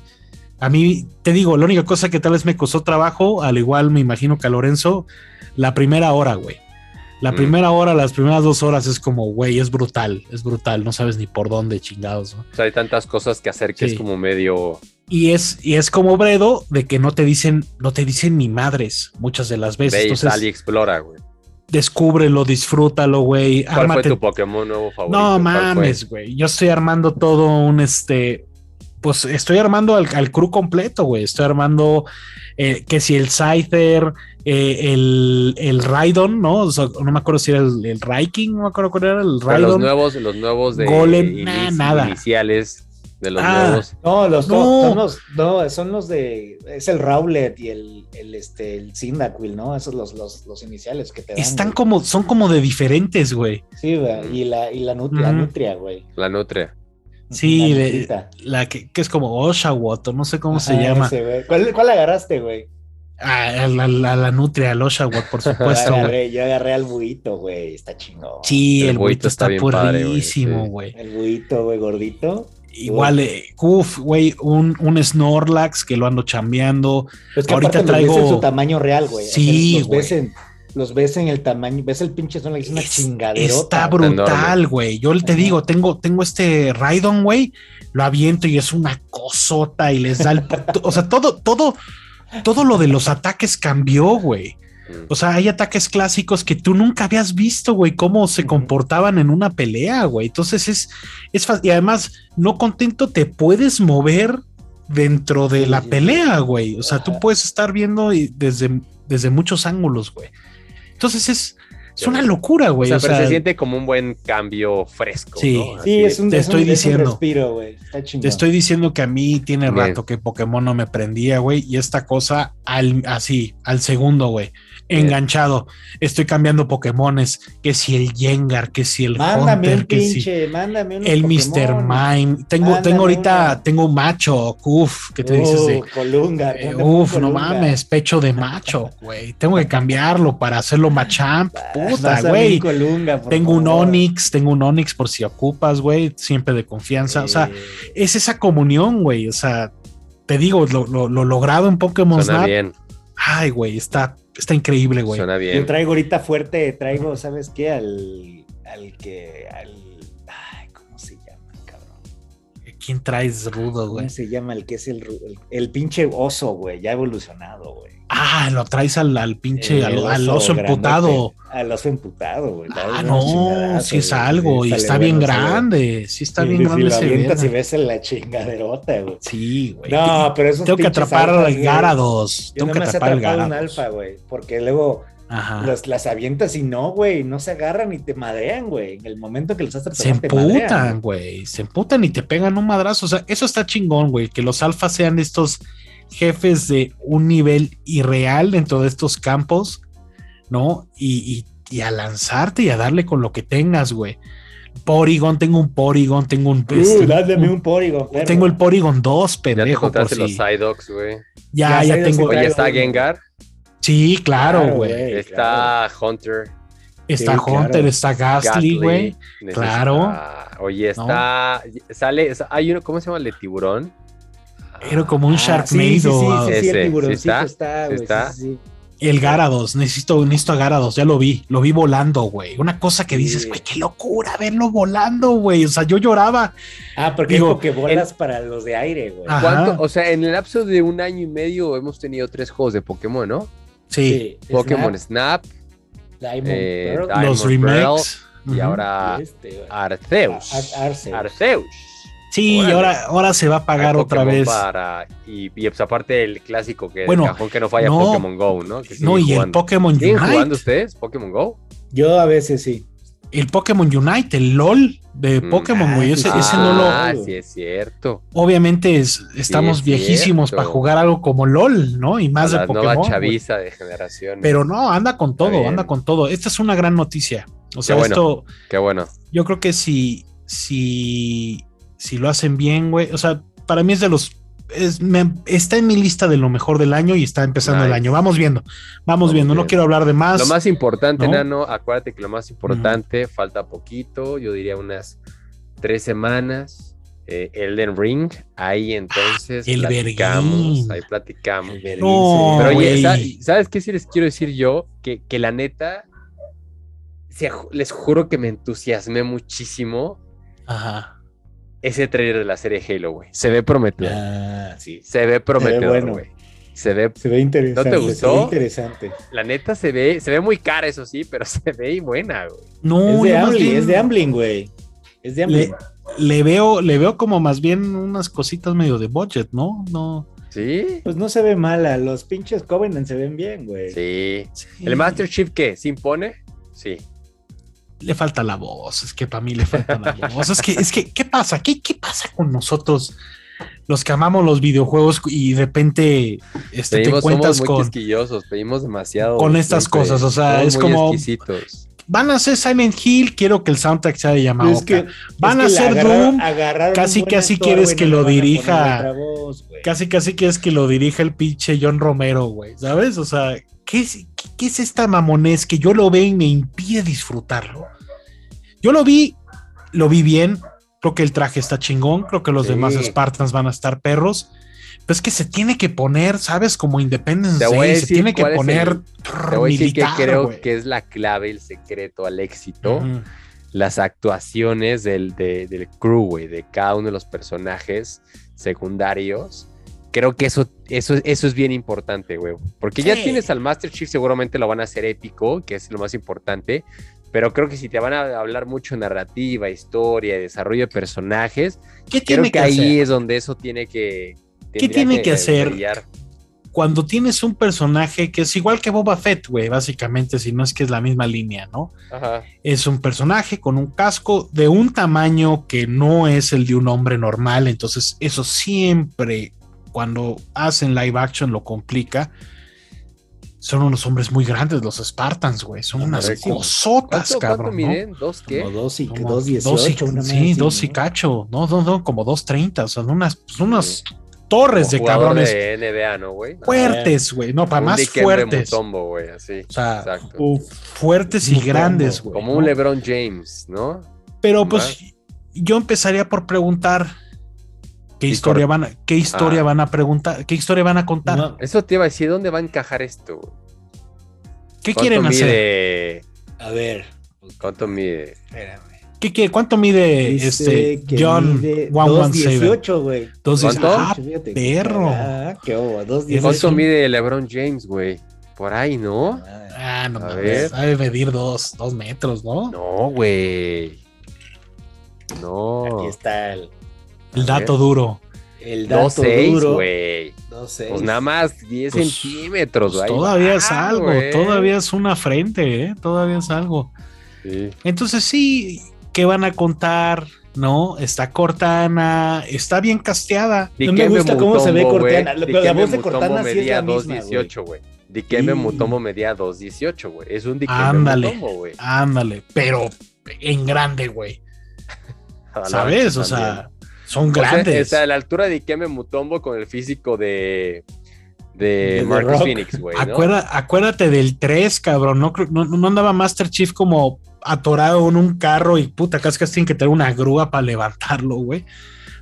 A mí, te digo, la única cosa que tal vez me costó trabajo, al igual me imagino que a Lorenzo, la primera hora, güey. La mm. primera hora, las primeras dos horas es como, güey, es brutal, es brutal, no sabes ni por dónde chingados. O sea, hay tantas cosas que hacer que es como medio... Y es, y es como Bredo de que no te dicen, no te dicen ni madres muchas de las veces. Ve Entonces, y explora, güey. Descúbrelo, disfrútalo, güey. ¿Cuál fue tu Pokémon nuevo favorito? No mames, güey. Yo estoy armando todo un este. Pues estoy armando al, al crew completo, güey. Estoy armando eh, que si el Scyther, eh, el, el Raidon, ¿no? no me acuerdo si era el, el Raiking, no me acuerdo cuál era el Raidon. los nuevos, los nuevos de Golem, nada. iniciales. De los ah, nuevos. No, los no. Son los, no, son los de. Es el Rowlet y el, el, este, el Cyndaquil, ¿no? Esos los, los, los iniciales que te dan. Están como, son como de diferentes, güey. Sí, güey. Y la, y la, nutria, güey. La nutria. Sí, la, que, que, es como Oshawott, no sé cómo se llama. ¿Cuál, ¿Cuál agarraste, güey? A la, la, nutria, al Oshawott, por supuesto. yo agarré al buito, güey, está chingón. Sí, el, buito está, está güey. El buito, güey, gordito. Igual, eh, uff, güey, un, un, Snorlax que lo ando chambeando. Es que Ahorita traigo. Ves en su tamaño real, güey. Sí, en, los ves en el tamaño, ves el pinche Snorlax, es una chingadera. Está brutal, güey. Yo te digo, tengo, tengo este Raidon, güey, lo aviento y es una cosota y les da el. o sea, todo, todo, todo lo de los ataques cambió, güey. Mm. O sea, hay ataques clásicos que tú nunca habías visto, güey, cómo se comportaban en una pelea, güey. Entonces es, es fácil. Y además, no contento, te puedes mover dentro de la pelea, güey. O sea, tú puedes estar viendo desde, desde muchos ángulos, güey. Entonces es, es una locura, güey. O sea, pero se siente como un buen cambio fresco. Sí, sí, es un, te estoy diciendo. respiro, güey. Te estoy diciendo que a mí tiene rato que Pokémon no me prendía, güey. Y esta cosa al, así, al segundo, güey enganchado. Estoy cambiando Pokémones, que si el Yengar, que si el mándame un pinche, mándame el Mr. Mime. Tengo, tengo ahorita, tengo un macho, uf, ¿qué te dices de? Colunga, eh, uf, no mames, pecho de macho, güey. Tengo que cambiarlo para hacerlo machamp, puta, güey. Tengo un Onix, tengo un Onix por si ocupas, güey, siempre de confianza. O sea, es esa comunión, güey. O sea, te digo, lo, lo, logrado en Pokémon Snap. Bien. Ay, güey, está está increíble, güey. Suena bien. Yo traigo ahorita fuerte, traigo, ¿sabes qué? Al, al que, al, ay, ¿cómo se llama, cabrón? ¿Quién traes rudo, güey? ¿Cómo se llama el que es el, el, pinche oso, güey? Ya evolucionado, güey. Ah, lo traes al, al pinche, al, oso, emputado. Al oso emputado, güey. Ah, no, si es algo, y está bien grande. Sí, está bien grande. Si avientas y ves en la chingaderota, güey. Sí, güey. No, pero eso Tengo que atrapar al Garados. Tengo que atrapar al Garados. un alfa, güey. Porque luego Las, las avientas y no, güey, no se agarran y te madrean, güey. En el momento que los estás Se emputan, güey. Se emputan y te pegan un madrazo. O sea, eso está chingón, güey. Que los alfas sean estos jefes de un nivel irreal dentro de estos campos, ¿no? Y, a lanzarte y a darle con lo que tengas, güey. Porygon, tengo un Porygon, tengo un. Uh, este, un, Porygon. Tengo el Porygon 2, pendejo. Ya te por los güey. Ya, ya, tengo. Oye, está Gengar. Sí, claro, güey. está Hunter. Está Hunter, está Gastly, güey. Claro. Oye, está. Sale. Hay uno, ¿cómo se llama el de tiburón? Era como un ah, Sharknado. Sí, sí, sí, sí, el tiburoncito está, está, El Garados, necesito, necesito a Garados, ya lo vi, lo vi volando, güey. Una cosa que dices, güey, qué locura verlo volando, güey. O sea, yo lloraba. Ah, porque digo que bolas para los de aire, güey. O sea, en el lapso de un año y medio hemos tenido tres juegos de Pokémon, ¿no? Sí. Pokémon Snap, eh, los remakes. y ahora este, Arceus. Arceus. Sí, y ahora, ahora se va a pagar otra vez. y, pues aparte el clásico que bueno, cajón que no falla Pokémon Go, ¿no? no, y el Pokémon Unite. jugando ustedes Pokémon Go? Yo a veces sí. El Pokémon Unite, el LOL de mm, Pokémon, güey. ese, no lo. Ah, sí, es cierto. Obviamente estamos viejísimos para jugar algo como LOL, ¿no? Y más de Pokémon. Nueva chaviza de generación. Pero no, anda con todo, anda con todo. Esta es una gran noticia. O sea, esto. Qué bueno. Yo creo que si, si si lo hacen bien, güey. O sea, para mí es de los. está en mi lista de lo mejor del año y está empezando el año. Vamos viendo, vamos, viendo. No quiero hablar de más. Lo más importante, Nano, acuérdate que lo más importante, falta poquito, yo diría unas tres semanas. Eh, Elden Ring, ahí entonces el platicamos, ahí platicamos. Pero oye, ¿sabes qué sí les quiero decir yo? Que, que la neta, les juro que me entusiasmé muchísimo. Ajá ese trailer de la serie Halo, güey. Se ve prometedor. Ah, sí. Se ve prometedor, güey. Se ve, se ve interesante. ¿No te gustó? Se ve interesante. La neta se ve, se ve muy cara, eso sí, pero se ve buena, güey. No, es de Ambling, es de Ambling, güey. Es de Ambling. Le, veo, le veo como más bien unas cositas medio de budget, ¿no? No. Sí. Pues no se ve mala. Los pinches Covenant se ven bien, güey. Sí. ¿El Master Chief qué? ¿Se impone? Sí. Le falta la voz, es que para mí le falta la voz. Es que, es que, ¿qué pasa? ¿Qué, qué pasa con nosotros? Los que amamos los videojuegos y de repente este, te cuentas muy con. pedimos demasiado. Con estas cosas, o sea, es como. Van a hacer Silent Hill, quiero que el soundtrack sea de Yamaha. Van a hacer Doom, casi casi quieres que lo dirija. casi casi quieres que lo dirija el pinche John Romero, güey. ¿Sabes? O sea, ¿qué es, qué es esta mamonés que yo lo veo y me impide disfrutarlo? Yo lo vi, lo vi bien. Creo que el traje está chingón. Creo que los demás Spartans van a estar perros. Pero es que se tiene que poner, ¿sabes? Como Independence Day, se tiene que poner. te voy a decir que creo que es la clave, el secreto al éxito. Las actuaciones del, del crew, güey, de cada uno de los personajes secundarios. Creo que eso, eso, eso es bien importante, güey. Porque ya tienes al Master Chief, seguramente lo van a hacer épico, que es lo más importante. Pero creo que si te van a hablar mucho narrativa, historia, desarrollo de personajes, creo que, ahí es donde eso tiene que. ¿Qué tiene que, hacer? Cuando tienes un personaje que es igual que Boba Fett, güey, básicamente, si no es que es la misma línea, ¿no? Ajá. Es un personaje con un casco de un tamaño que no es el de un hombre normal, entonces eso siempre, cuando hacen live action, lo complica son unos hombres muy grandes, los Spartans, güey. Son unas cosotas, cabrón. ¿Cuánto miden? ¿Dos qué? Como dos y, dos dieciocho, Sí, dos y cacho. No, no, no, como dos treinta. Sea, unas, pues, unas torres de cabrones. de NBA, ¿no, güey? Fuertes, güey. No, para más fuertes. Mutombo, güey, así. O sea, fuertes y grandes, güey. Como un LeBron James, ¿no? Pero pues yo empezaría por preguntar ¿Qué historia, van a, ¿Qué historia ah. van a preguntar? ¿Qué historia van a contar? eso te iba a decir, ¿dónde va a encajar esto? ¿Qué quieren hacer? A ver. ¿Cuánto mide? Espérame. ¿Qué, ¿Cuánto mide este John 218, güey? ¿Cuánto? Ah, perro. Ah, qué bobo, ¿Cuánto mide LeBron James, güey? Por ahí, ¿no? Ah, no a ver. Debe medir dos, dos metros, ¿no? No, güey. No. Aquí está el el dato duro. El dato 2, duro. güey. Pues nada más 10 pues, centímetros, pues Todavía es algo, todavía es una frente, ¿eh? Todavía es algo. Sí. Entonces sí, ¿qué van a contar? ¿no? Está Cortana, está bien casteada. No me gusta cómo se ve Cortana. La voz de Cortana sí es la misma, 218, güey. Dikembe Mutomo medía 218, güey. Es un Dikembe ándale, Mutomo, güey. Ándale, pero en grande, güey. ¿Sabes? O sea, son grandes. O sea, a la altura de Ikeme Mutombo con el físico de, de, Marcus Phoenix, güey. Acuérdate del 3, cabrón. No, no, andaba Master Chief como atorado en un carro y puta, casi casi tienen que tener una grúa para levantarlo, güey.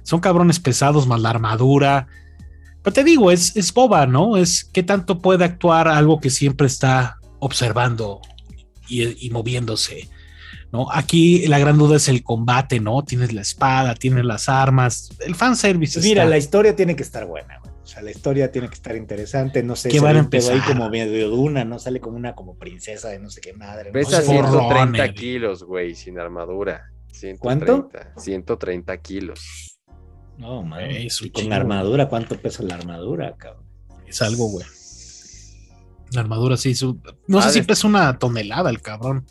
Son cabrones pesados más la armadura. Pero te digo, es, es boba, ¿no? Es qué tanto puede actuar algo que siempre está observando y, y moviéndose. ¿No? Aquí la gran duda es el combate, ¿no? Tienes la espada, tienes las armas, el fanservice. Pues mira, la historia tiene que estar buena, O sea, la historia tiene que estar interesante, no sé, ¿Qué van a empezar ahí como medio duna, ¿no? Sale como una como princesa de no sé qué madre. Pesa 130 kilos, güey, sin armadura. 130, ¿Cuánto? 130 kilos. No, man, con armadura, ¿cuánto pesa la armadura, cabrón? Es algo, güey. La armadura sí, no sé si pesa una tonelada el cabrón.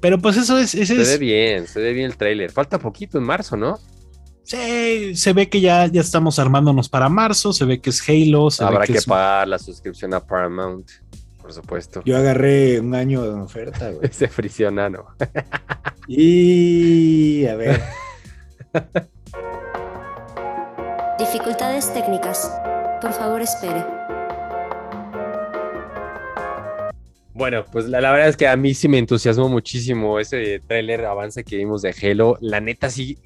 Pero pues eso es. se ve bien, se ve bien el trailer. Falta poquito en marzo, ¿no? Sí, se ve que ya, ya estamos armándonos para marzo, se ve que es Halo. Habrá que, pagar la suscripción a Paramount, por supuesto. Yo agarré un año de oferta, güey. Ese frisionano. y a ver. Dificultades técnicas. Por favor, espere. Bueno, pues la, verdad es que a mí sí me entusiasmó muchísimo ese tráiler avance que vimos de Halo. La neta sí,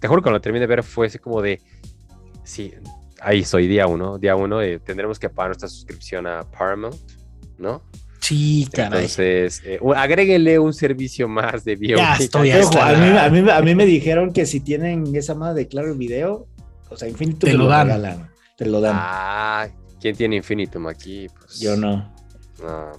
te juro que cuando lo terminé de ver fue ese como de, sí, ahí soy día uno, día uno, tendremos que pagar nuestra suscripción a Paramount, ¿no? Sí, caray. Entonces, eh, agréguenle un servicio más de video. Ya estoy, a, mí, a, mí, a, mí, me dijeron que si tienen esa madre de claro el video, o sea, Infinitum te lo, dan. te lo dan. Ah, ¿quién tiene Infinitum aquí? Pues, Yo no.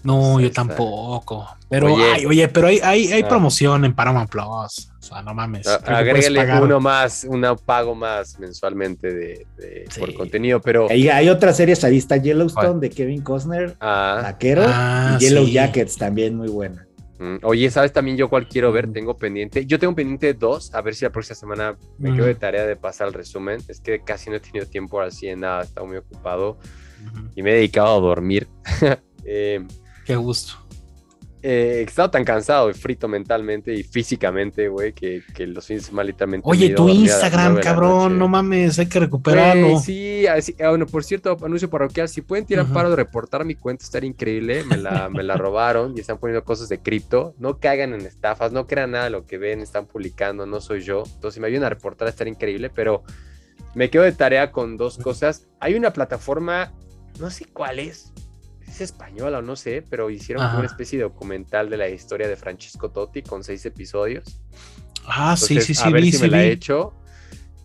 No, pues yo tampoco. Pero, oye, oye pero hay, hay, hay ah. promoción en Paramount Plus. O sea, no mames. Ah, agrégale uno más, un pago más mensualmente de, por contenido, pero. Hay, hay otras series ahí está Yellowstone de Kevin Cosner, ah. Vaquero, y Yellow Jackets también muy buena. Oye, ¿sabes también yo cuál quiero ver? Tengo pendiente. Yo tengo pendiente dos, a ver si la próxima semana me quedo de tarea de pasar el resumen. Es que casi no he tenido tiempo así en nada, he estado muy ocupado y me he dedicado a dormir. eh, Qué gusto eh, he estado tan cansado y frito mentalmente y físicamente, güey, que, que, los fines de semana literalmente. Oye, tu Instagram, cabrón, no mames, hay que recuperarlo. sí, así, ah, bueno, por cierto, anuncio parroquial, si pueden tirar paro de reportar mi cuenta, estaría increíble. Me la, me la robaron y están poniendo cosas de cripto. No caigan en estafas, no crean nada de lo que ven, están publicando, no soy yo. Entonces, si me ayudan a reportar, estaría increíble, pero me quedo de tarea con dos cosas. Hay una plataforma, no sé cuál es, es española o no sé, pero hicieron una especie de documental de la historia de Francesco Totti con seis episodios. Ah, sí, sí, sí. A ver si me la he hecho.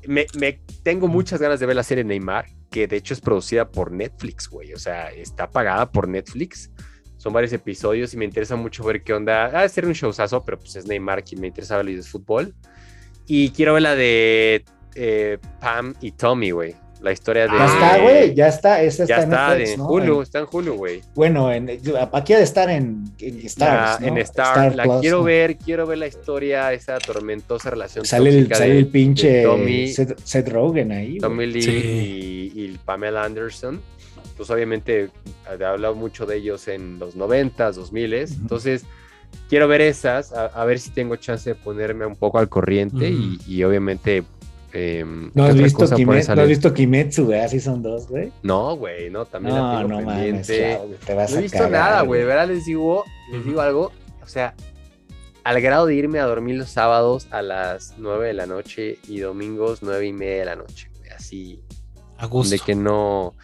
Me, tengo muchas ganas de ver la serie Neymar, que de hecho es producida por Netflix, güey. O sea, está pagada por Netflix. Son varios episodios y me interesa mucho ver qué onda. Ah, ser un showzazo, pero pues es Neymar quien me interesa ver el fútbol. Y quiero ver la de eh, Pam y Tommy, güey. La historia de. Ya está, güey, ya está. Esa ya está, en Hulu, está en Hulu, güey. Bueno, en, aquí ha de estar en, en Stars. En Star, la quiero ver, quiero ver la historia, esa tormentosa relación. Sale, el, sale el pinche Tommy, Seth, Rogen ahí. Tommy Lee y, Pamela Anderson. Pues obviamente he hablado mucho de ellos en los 90s, 2000 Entonces quiero ver esas, a, ver si tengo chance de ponerme un poco al corriente y, y, obviamente Em, ¿No, has visto Kimetsu, ¿No has visto Kimetsu, güey? Así son dos, güey. No, güey, no, también no, la tengo no pendiente. te vas no he visto nada, güey. ¿Verdad? Les digo, les digo algo. O sea, al grado de irme a dormir los sábados a las 9 de la noche y domingos 9 y media de la noche, güey. Así. A gusto. De que no.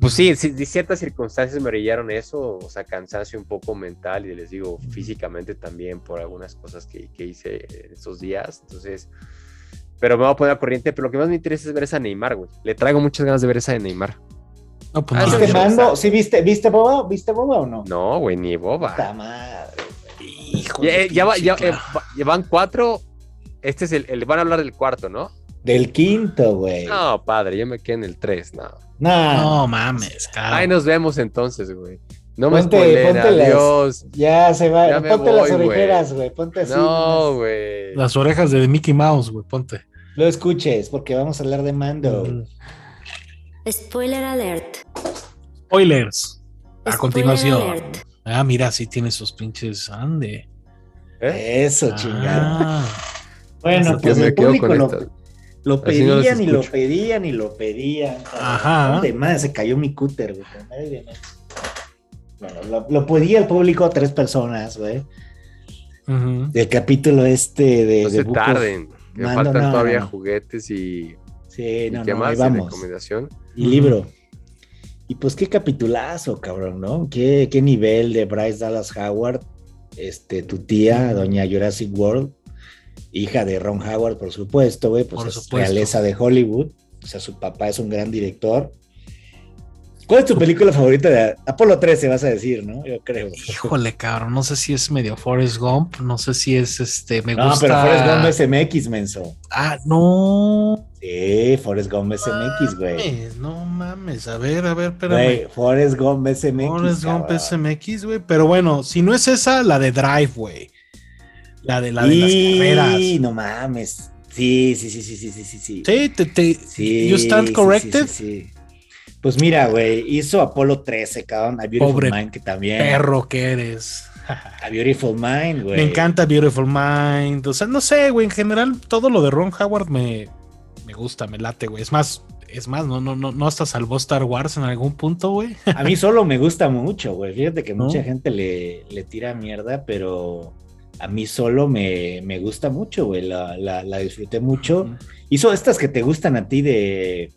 Pues sí, de ciertas circunstancias me brillaron eso, o sea, cansancio un poco mental y les digo físicamente también por algunas cosas que, que hice estos días. Entonces, pero me voy a poner a corriente. Pero lo que más me interesa es ver esa Neymar, güey. Le traigo muchas ganas de ver esa de Neymar. No, pues ah, ¿Viste Mando? ¿Sí viste, viste Boba? ¿Viste Boba o no? No, güey, ni Boba. Puta madre. Hijo ya, eh, ya, ya, eh, van cuatro. Este es el, el, Van a hablar del cuarto, ¿no? Del quinto, güey. No, padre, yo me quedé en el tres, no. No, mames, cabrón. Ahí nos vemos entonces, güey. No me ponte, ponte adiós. ya se va. ponte las orejeras, güey. Ponte así. No, güey. Las orejas de Mickey Mouse, güey. Ponte. Lo escuches, porque vamos a hablar de Mando. Spoiler alert. Spoilers. A continuación. Ah, mira, sí tiene sus pinches ande. ¿Eh? Eso, ah. chingada. Bueno, pues el público lo, pedían y lo pedían y lo pedían. Ajá. De madre se cayó mi cúter, güey. Bueno, lo, pedía el público a tres personas, güey. Del capítulo este de. No se tarden. Me faltan todavía juguetes y. Sí, no, ¿y qué más? Vamos. recomendación. Y libro. Y pues qué capitulazo, cabrón, ¿no? ¿Qué, qué nivel de Bryce Dallas Howard, este, tu tía, doña Jurassic World, hija de Ron Howard, por supuesto, güey, pues es realeza de Hollywood. O sea, su papá es un gran director. ¿Cuál es tu película favorita de Apolo 13, vas a decir, no? Yo creo. Híjole, cabrón, no sé si es medio Forrest Gump, no sé si es este, me gusta. No, pero Forrest Gump es MX, menso. Ah, no. Sí, Forrest Gump es MX, güey. No mames, a ver, a ver, espérame. Güey, Forrest Gump es MX. Forrest Gump es MX, güey, pero bueno, si no es esa, la de Drive, güey. La de la de las carreras. Sí, no mames. Sí, sí, sí, sí, sí, sí, sí. Sí, te, te, sí, you stand corrected. sí, sí. sí. Pues mira, güey, hizo Apolo 13, cabrón. A Beautiful Mind, que también. Perro que eres. A Beautiful Mind, güey. Me encanta Beautiful Mind. O sea, no sé, güey. En general, todo lo de Ron Howard me, me gusta, me late, güey. Es más, es más, no, no, no, no hasta salvó Star Wars en algún punto, güey. A mí solo me gusta mucho, güey. Fíjate que mucha gente le, le, tira mierda, pero a mí solo me, me gusta mucho, güey. La, la, la, disfruté mucho. Hizo estas que te gustan a ti de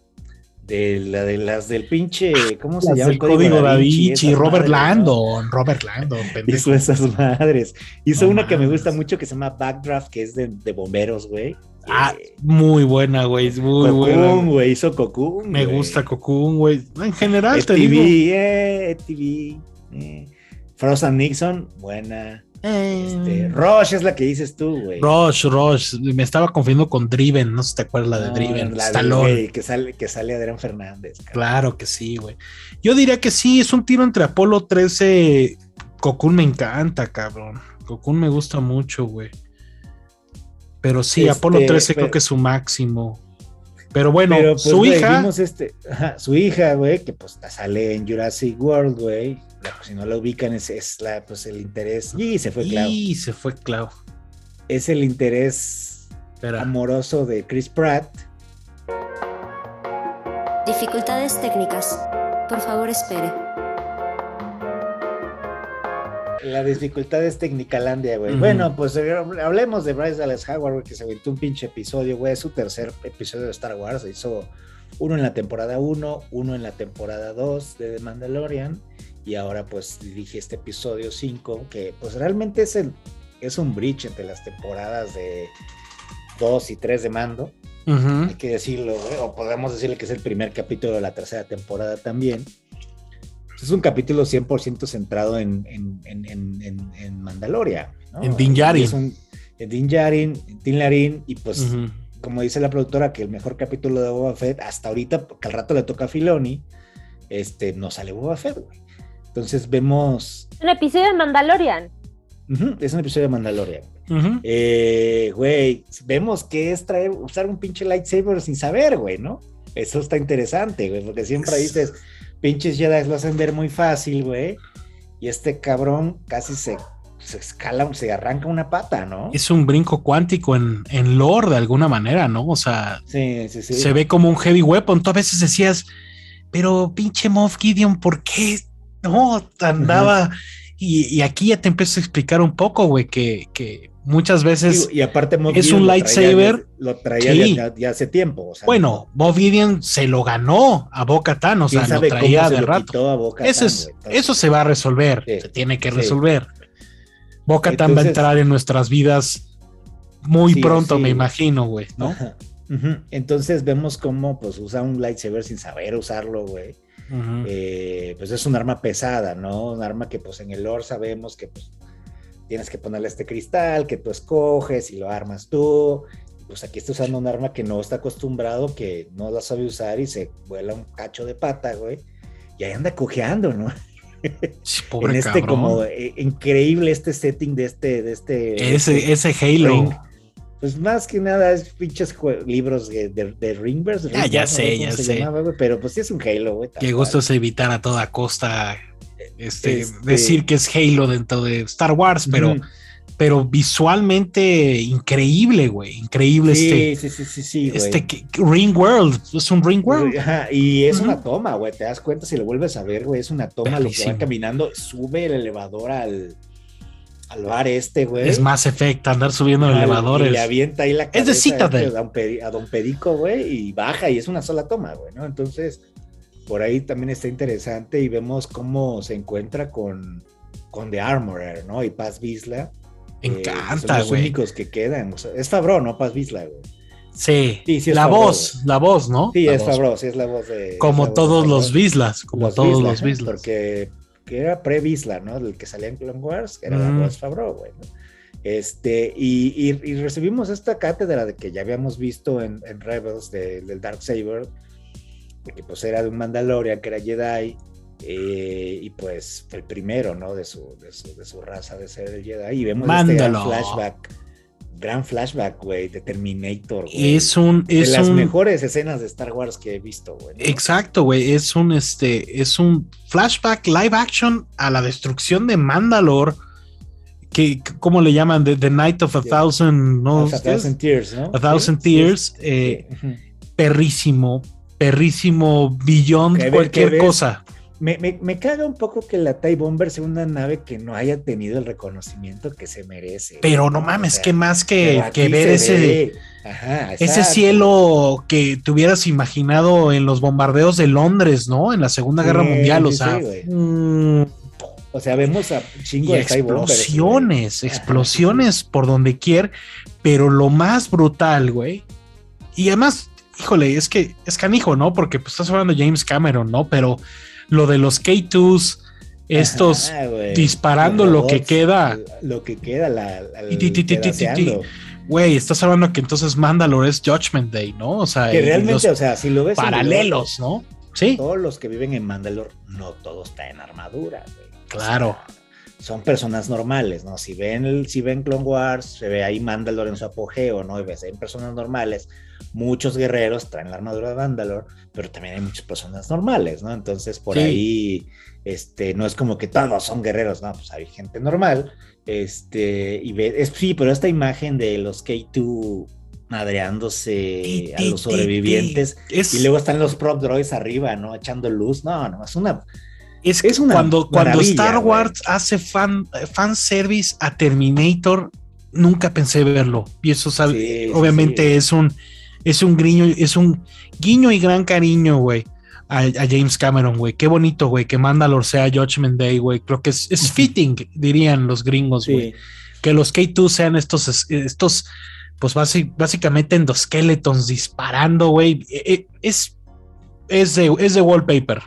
de, la, de las del pinche, ¿cómo se llama? El código, da Vinci, Robert Landon, Robert Landon, Hizo esas madres. Hizo una que me gusta mucho que se llama Backdraft, que es de, de bomberos, güey. Ah, muy buena, güey. Muy Cocoon, buena. güey. Hizo Cocoon. Me gusta Cocoon, güey. En general, te digo. Eh, TV, eh. Frost and Nixon, buena. Este, em. Rush es la que dices tú, güey. Rush, Rush. Me estaba confundiendo con Driven, no sé si te acuerdas la de Driven. La de, que sale, que sale Adrián Fernández. Claro que sí, güey. Yo diría que sí, es un tiro entre Apolo 13 Cocoon me encanta, cabrón. Cocoon me gusta mucho, güey. Pero sí, Apolo 13 este, creo que es su máximo. Pero bueno, pues, su hija. Este, su hija, güey, que pues sale en Jurassic World, güey. Si no la ubican, es, la, pues el interés. Y se fue Clau. Y se fue Clau. Es el interés amoroso de Chris Pratt. Dificultades técnicas. Por favor, espere. La dificultad es Tecnicalandia, güey. Bueno, pues eh, hablemos de Bryce Dallas Howard, güey, que se aventó un pinche episodio, güey. Es su tercer episodio de Star Wars. Se hizo uno en la temporada 1, uno en la temporada 2 de The Mandalorian. Y ahora, pues, dirige este episodio 5, que pues realmente es, el, es un bridge entre las temporadas de 2 y 3 de mando. Hay que decirlo. O podemos decirle que es el primer capítulo de la tercera temporada también es un capítulo 100% centrado en, en, en, en Mandaloria. En Din Djarin. en Din Djarin, en Din Larin, y pues, como dice la productora, que el mejor capítulo de Boba Fett, hasta ahorita, que al rato le toca a Filoni, este, no sale Boba Fett, güey. Entonces vemos... Un episodio de Mandalorian. es un episodio de Mandalorian. Eh, güey, vemos que es traer, usar un pinche lightsaber sin saber, güey, ¿no? Eso está interesante, güey, porque siempre dices, pinches Jedi lo hacen ver muy fácil, güey. Y este cabrón casi se, se escala, se arranca una pata, ¿no? Es un brinco cuántico en, en lore de alguna manera, ¿no? O sea, se ve como un heavy weapon. Tú a veces decías, pero pinche Moff Gideon, ¿por qué no andaba? y, aquí ya te empiezo a explicar un poco, güey, que, que muchas veces y, aparte es un lightsaber. Lo traía, ya, hace tiempo. bueno, Moff Gideon se lo ganó a Boca Tan, o sea, lo traía de rato. eso, eso se va a resolver, se tiene que resolver. Boca Tan va a entrar en nuestras vidas muy pronto, me imagino, güey, ¿no? Entonces vemos cómo pues usa un lightsaber sin saber usarlo, güey. Eh, pues es un arma pesada, ¿no? Un arma que pues en el lore sabemos que pues tienes que ponerle este cristal que tú escoges y lo armas tú. Pues aquí está usando un arma que no está acostumbrado, que no la sabe usar y se vuela un cacho de pata, güey. Y ahí anda cojeando, ¿no? pobre en este como eh, increíble este setting de este de este ese, ese Halo pues más que nada es pinches libros de, de, Ringverse. Ah, ya sé, ya sé. pero pues sí es un Halo, güey. Qué gusto es evitar a toda costa este, este, decir que es Halo dentro de Star Wars, pero, pero visualmente increíble, güey. Increíble este. Sí, sí, sí, sí, Este Ring World, es un Ring World. y es una toma, güey. Te das cuenta si lo vuelves a ver, güey. Es una toma lo que va caminando, sube el elevador al, al bar este, güey. Es más efecto andar subiendo el elevadores. Y le avienta ahí la cabeza es de Citadel. a Don Perico, güey, y baja y es una sola toma, güey, ¿no? Entonces, por ahí también está interesante y vemos cómo se encuentra con, con The Armorer, ¿no? Y Paz Vizla. Me eh, encanta, güey. los únicos que quedan. es Fabro, ¿no? Paz Vizla, güey. Sí, sí, la voz, la voz, ¿no? Sí, es Fabro, sí es la voz de. Como todos los Vislas, como todos los Vislas. Porque que era pre-Visla, ¿no? El que salía en Clone Wars, era la voz Fabro, güey. Este, y, y, recibimos esta cátedra de que ya habíamos visto en, en Rebels del Dark Saber, que pues era de un Mandalorian que era Jedi, eh, y pues el primero, ¿no? De su, de su, de su raza de ser el Jedi. Y vemos este gran flashback, gran flashback, güey, de Terminator. Es un. Es de las mejores escenas de Star Wars que he visto, güey. Exacto, güey. Es un, este, es un flashback live action a la destrucción de Mandalore. Que, ¿Cómo le llaman? The, Night of a Thousand, ¿no? A Thousand Tears, ¿no? A Thousand Tears. Eh, perrísimo, perrísimo, billón, cualquier cosa. Me, me, caga un poco que la TIE Bomber sea una nave que no haya tenido el reconocimiento que se merece. Pero no mames, que más que, que ver ese, ese cielo que te hubieras imaginado en los bombardeos de Londres, ¿no? En la Segunda Guerra Mundial, o sea. Mm, o sea, vemos a chingo de explosiones, explosiones por donde quiera, pero lo más brutal, güey. Y además híjole, es que es canijo, ¿no? Porque pues estás hablando de James Cameron, ¿no? Pero lo de los K2s, estos disparando lo que queda. Lo que queda, la. Güey, estás hablando que entonces Mandalore es Judgment Day, ¿no? O sea, que realmente, o sea, si lo ves. Paralelos, ¿no? Sí. Todos los que viven en Mandalore, no todo está en armadura, güey. Claro. son personas normales, ¿no? Si ven, si ven Clone Wars, se ve ahí Mandalore en su apogeo, ¿no? Y ven personas normales, muchos guerreros traen la armadura de Mandalore, pero también hay muchas personas normales, ¿no? Entonces por ahí, este, no es como que todos son guerreros, ¿no? Pues hay gente normal, este, y ve, es, sí, pero esta imagen de los K2 madreándose a los sobrevivientes, y luego están los prop droids arriba, ¿no? Echando luz, no, no, es una es, es cuando, cuando Star Wars hace fan, fan service a Terminator, nunca pensé verlo. Y eso sabe, obviamente es un es un guiño, es un guiño y gran cariño, güey. A, James Cameron, güey. Qué bonito, güey, que Mandalore sea Judgment Day, güey. Creo que es, es fitting, dirían los gringos, güey. Que los K2 sean estos, estos, pues básicamente endoskeletons disparando, güey. E, e, es, es, de, es de wallpaper.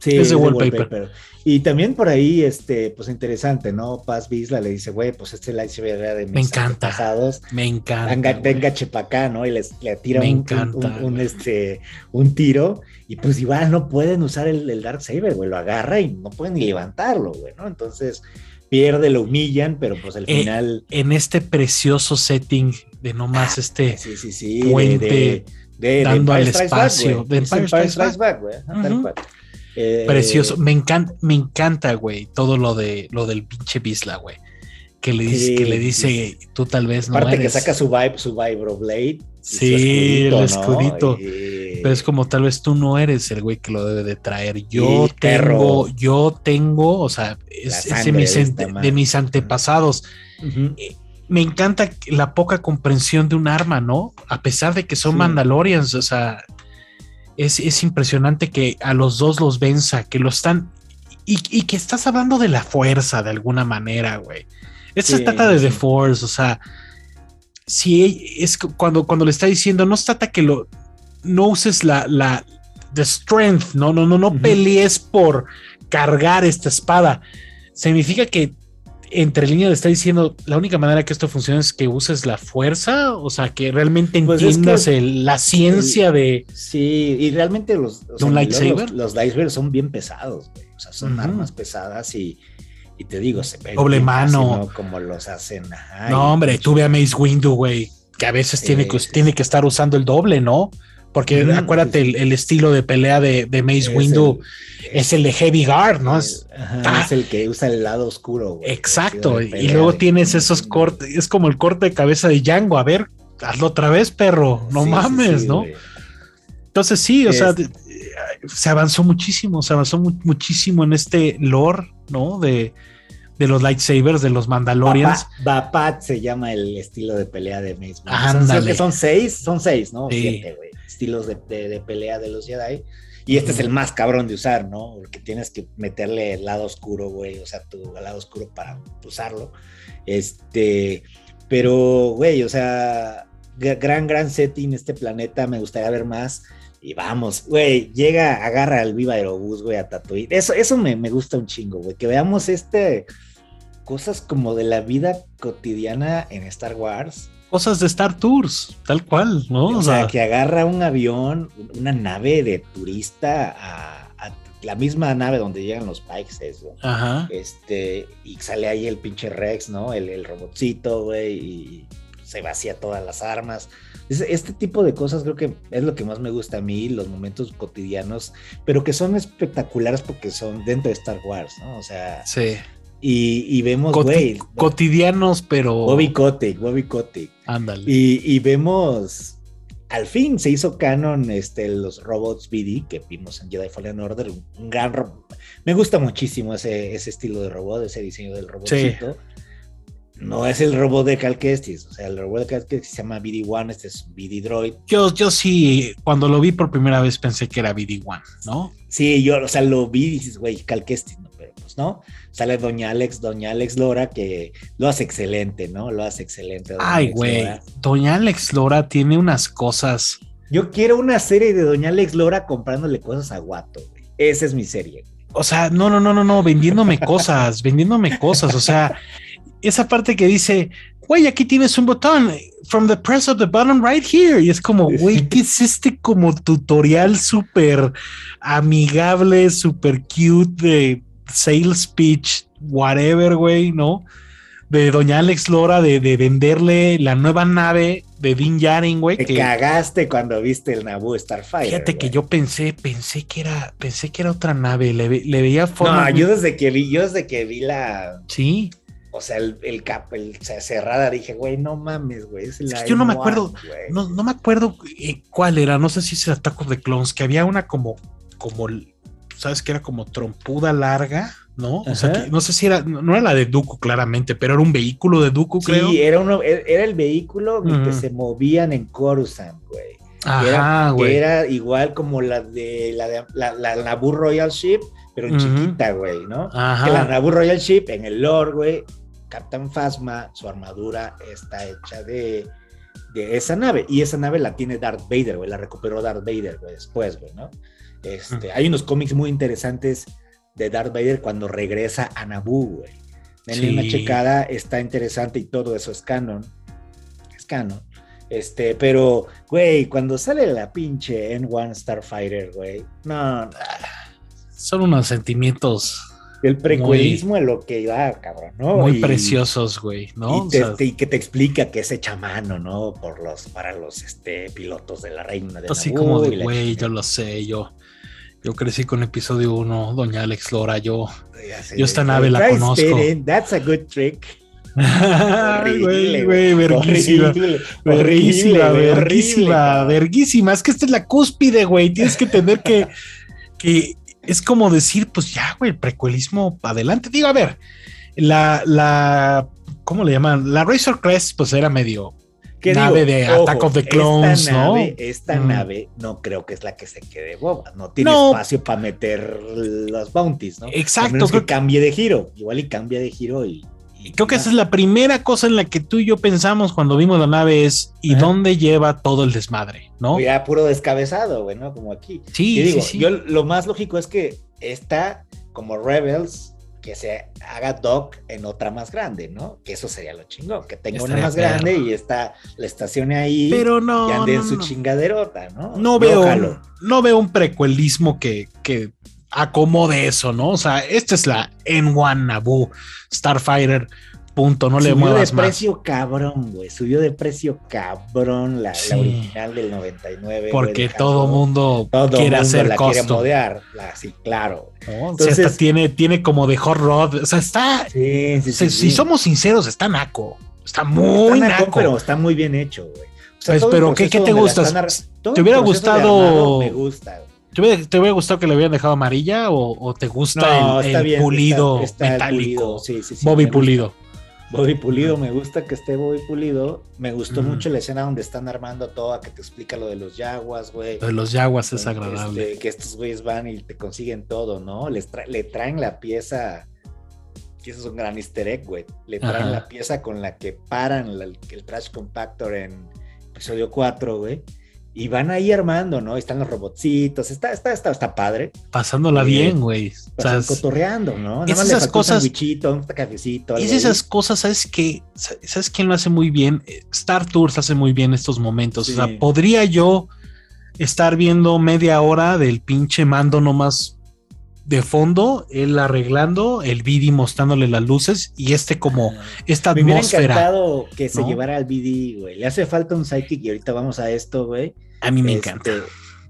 Sí, es de wallpaper. Y también por ahí, este, pues interesante, ¿no? Paz Bisla le dice, güey, pues este lightsaber era de mis me encanta, pasados. Me encanta. Venga, chepacá, ¿no? Y les, le tira un, un, este, un tiro. Y pues igual no pueden usar el, el Dark Saber, güey. Lo agarra y no pueden ni levantarlo, güey, ¿no? Entonces pierde, lo humillan, pero pues al eh, final. En este precioso setting de no más ah, este sí, sí, sí, puente dando al espacio. de Empire Strikes Back, güey. Eh, Precioso. Me encanta, me encanta, güey, todo lo de lo del pinche Bisla, güey. Que le dice, que le dice, tú tal vez no Aparte que saca su vibe, su Blade. Sí, el escudito. Pero es como tal vez tú no eres el güey que lo debe de traer. Yo tengo, yo tengo, o sea, es, de, mis, antepasados. Eh, me encanta la poca comprensión de un arma, ¿no? A pesar de que son Mandalorians, o sea, es, impresionante que a los dos los venza, que lo están. Y, que estás hablando de la fuerza de alguna manera, güey. Esto se trata de The Force, o sea. Si es cuando, cuando le está diciendo, no se trata que lo. No uses la. la the strength, no, no, no, no pelees por cargar esta espada. Significa que entre líneas le está diciendo, la única manera que esto funcione es que uses la fuerza, o sea, que realmente pues entiendas la ciencia de... Sí, y realmente los, ¿Un lightsaber? Los, lightsabers son bien pesados, güey. o sea, son armas pesadas y, y te digo, se doble mano, como los hacen. no, hombre, tú ve a Mace Windu, güey, que a veces tiene, que, tiene que estar usando el doble, ¿no? Porque acuérdate, el, estilo de pelea de, de Mace Windu es el de Heavy Guard, ¿no? Es, es el que usa el lado oscuro. Güey, exacto. y luego tienes esos cortes, es como el corte de cabeza de Django. A ver, hazlo otra vez, perro. No mames, ¿no? Entonces sí, o sea, se avanzó muchísimo, se avanzó muchísimo en este lore, ¿no? De, de los lightsabers, de los Mandalorians. Bapat se llama el estilo de pelea de Mace. Son, que son seis, son seis, ¿no? Siete, güey estilos de, pelea de los Jedi. Y este es el más cabrón de usar, ¿no? Porque tienes que meterle el lado oscuro, güey, o sea, tu lado oscuro para usarlo. Este, pero, güey, o sea, gran, gran setting este planeta, me gustaría ver más. Y vamos, güey, llega, agarra al Viva Aerobús, güey, a Tatooine. Eso, eso me, me gusta un chingo, güey, que veamos este, cosas como de la vida cotidiana en Star Wars cosas de Star Tours, tal cual, ¿no? O, sea, que agarra un avión, una nave de turista a, la misma nave donde llegan los Pikes, eso. Ajá. Este, y sale ahí el pinche Rex, ¿no? El, el robotcito, güey, y se vacía todas las armas. Este tipo de cosas creo que es lo que más me gusta a mí, los momentos cotidianos, pero que son espectaculares porque son dentro de Star Wars, ¿no? O sea, sí. Y, vemos, güey. cotidianos, pero. Bobby Kotick, Bobby Kotick. Ándale. Y, vemos. Al fin se hizo canon este, los robots BD que vimos en Jedi Fallen Order. Un gran. Me gusta muchísimo ese, ese estilo de robot, ese diseño del robotcito. No es el robot de Cal Kestis, o sea, el robot de Cal Kestis se llama BD-1, este es BD Droid. Yo, yo sí, cuando lo vi por primera vez pensé que era BD-1, ¿no? Sí, yo, o sea, lo vi y dices, güey, Cal Kestis, ¿no? No sale Doña Alex, Doña Alex Lora, que lo hace excelente, ¿no? Lo hace excelente. Ay, güey, Doña Alex Lora tiene unas cosas. Yo quiero una serie de Doña Alex Lora comprándole cosas a Guato, güey. Esa es mi serie. O sea, no, no, no, no, no, vendiéndome cosas, vendiéndome cosas. O sea, esa parte que dice, güey, aquí tienes un botón, from the press of the button right here. Y es como, güey, ¿qué es este como tutorial súper amigable, súper cute de sales pitch whatever, güey, ¿no? De Doña Alex Lora de, venderle la nueva nave de Din Djarin, güey. Te que cagaste cuando viste el Naboo Starfire. Fíjate que yo pensé, pensé que era, pensé que era otra nave, le, veía forma. No, yo desde que vi, yo desde que vi la. Sí. O sea, el, el cap, el cerrada, dije, güey, no mames, güey. Es la yo no me acuerdo, no, no, me acuerdo eh, cuál era, no sé si es el Attack of the Clones, que había una como, como, sabes que era como trompuda larga, ¿no? O sea, que, no sé si era, no era la de Dooku claramente, pero era un vehículo de Dooku, creo. Sí, era, uno, e, era el vehículo que se movían en Coruscant, güey. Ajá, güey. Era, igual como la de la, de, la, la Naboo Royal Ship, pero chiquita, güey, ¿no? Ajá. Que la Naboo Royal Ship en el lore, güey, Captain Phasma, su armadura está hecha de, de esa nave. Y esa nave la tiene Darth Vader, güey. La recuperó Darth Vader, güey, después, güey, ¿no? Este, Hay unos cómics muy interesantes de Darth Vader cuando regresa a Naboo, güey. Denle una checada, está interesante y todo eso es canon. Es canon. Este, pero, güey, cuando sale la pinche N1 Starfighter, güey, no, no. Son unos sentimientos el precuelismo es lo que da, cabrón, ¿no? Muy preciosos, güey, ¿no? Y, que te explica que es hecha mano, ¿no? Por los, para los este, pilotos de la reina de Así como de, güey, yo lo sé, yo, yo crecí con episodio 1, Doña Alex Lora, yo, yo esta nave la conozco. That's a good trick. Güey, güey, verguísima. Verguísima, verguísima, verguísima. Es que esta es la cúspide, güey. Tienes que tener que, que es como decir, pues ya, güey, el precuelismo adelante. Digo, a ver, la, la, ¿cómo le llaman? La Razor Crest, pues era medio nave de Attack of the Clones, ¿no? esta mm. nave no creo que es la que se quede boba, no tiene espacio para meter los bounties, ¿no? Exacto. que cambie de giro, igual y cambia de giro y Creo que esa es la primera cosa en la que tú y yo pensamos cuando vimos la nave es ¿y dónde lleva todo el desmadre? ¿No? Ya puro descabezado, güey, ¿no? Como aquí. Sí, sí, sí. Yo lo más lógico es que está como Rebels, que se haga Doc en otra más grande, ¿no? Que eso sería lo chingón, que tenga una más grande y está, la estacione ahí Pero no, y ande en su chingaderota, ¿no? No veo, no veo un precuelismo que, que acomode eso, ¿no? O sea, esta es la N1 Naboo Starfighter. Punto, no le muevas Subió de precio cabrón, güey. Subió de precio cabrón la, original del 99. Porque todo mundo quiere hacer la costo. Quiere modear, sí, claro. Entonces, tiene, tiene como de hot rod. O sea, está. Sí, sí, si somos sinceros, está naco. Está muy naco, Pero está muy bien hecho, güey. O sea, pues, pero ¿qué, ¿qué, te gusta? ¿Te hubiera gustado? Me gusta, güey ¿Te hubiera, gustado que le hubieran dejado amarilla o, te gusta el, pulido metálico? Bobby Pulido. Bobby Pulido, me gusta que esté Bobby Pulido. Me gustó mucho la escena donde están armando todo, que te explica lo de los yaguas, güey. Lo de los yaguas es agradable. Este, que estos güeyes van y te consiguen todo, ¿no? Les le traen la pieza, que eso es un gran easter egg, güey. Le traen la pieza con la que paran el, el trash compactor en episodio 4, güey y van ahí armando, ¿no? Están los robotcitos, está, está, está, está padre. Pasándola bien, güey. O sea, cotorreando, ¿no? Nada esas cosas. Un, cafecito. Es esas cosas, ¿sabes qué? ¿Sabes quién lo hace muy bien? Star Tours hace muy bien estos momentos. O sea, podría yo estar viendo media hora del pinche mando nomás de fondo, él arreglando, el BD mostrándole las luces y este como ah, esta atmósfera. Me hubiera encantado que se llevara al BD, güey. Le hace falta un sidekick y ahorita vamos a esto, güey. A mí me este, encanta.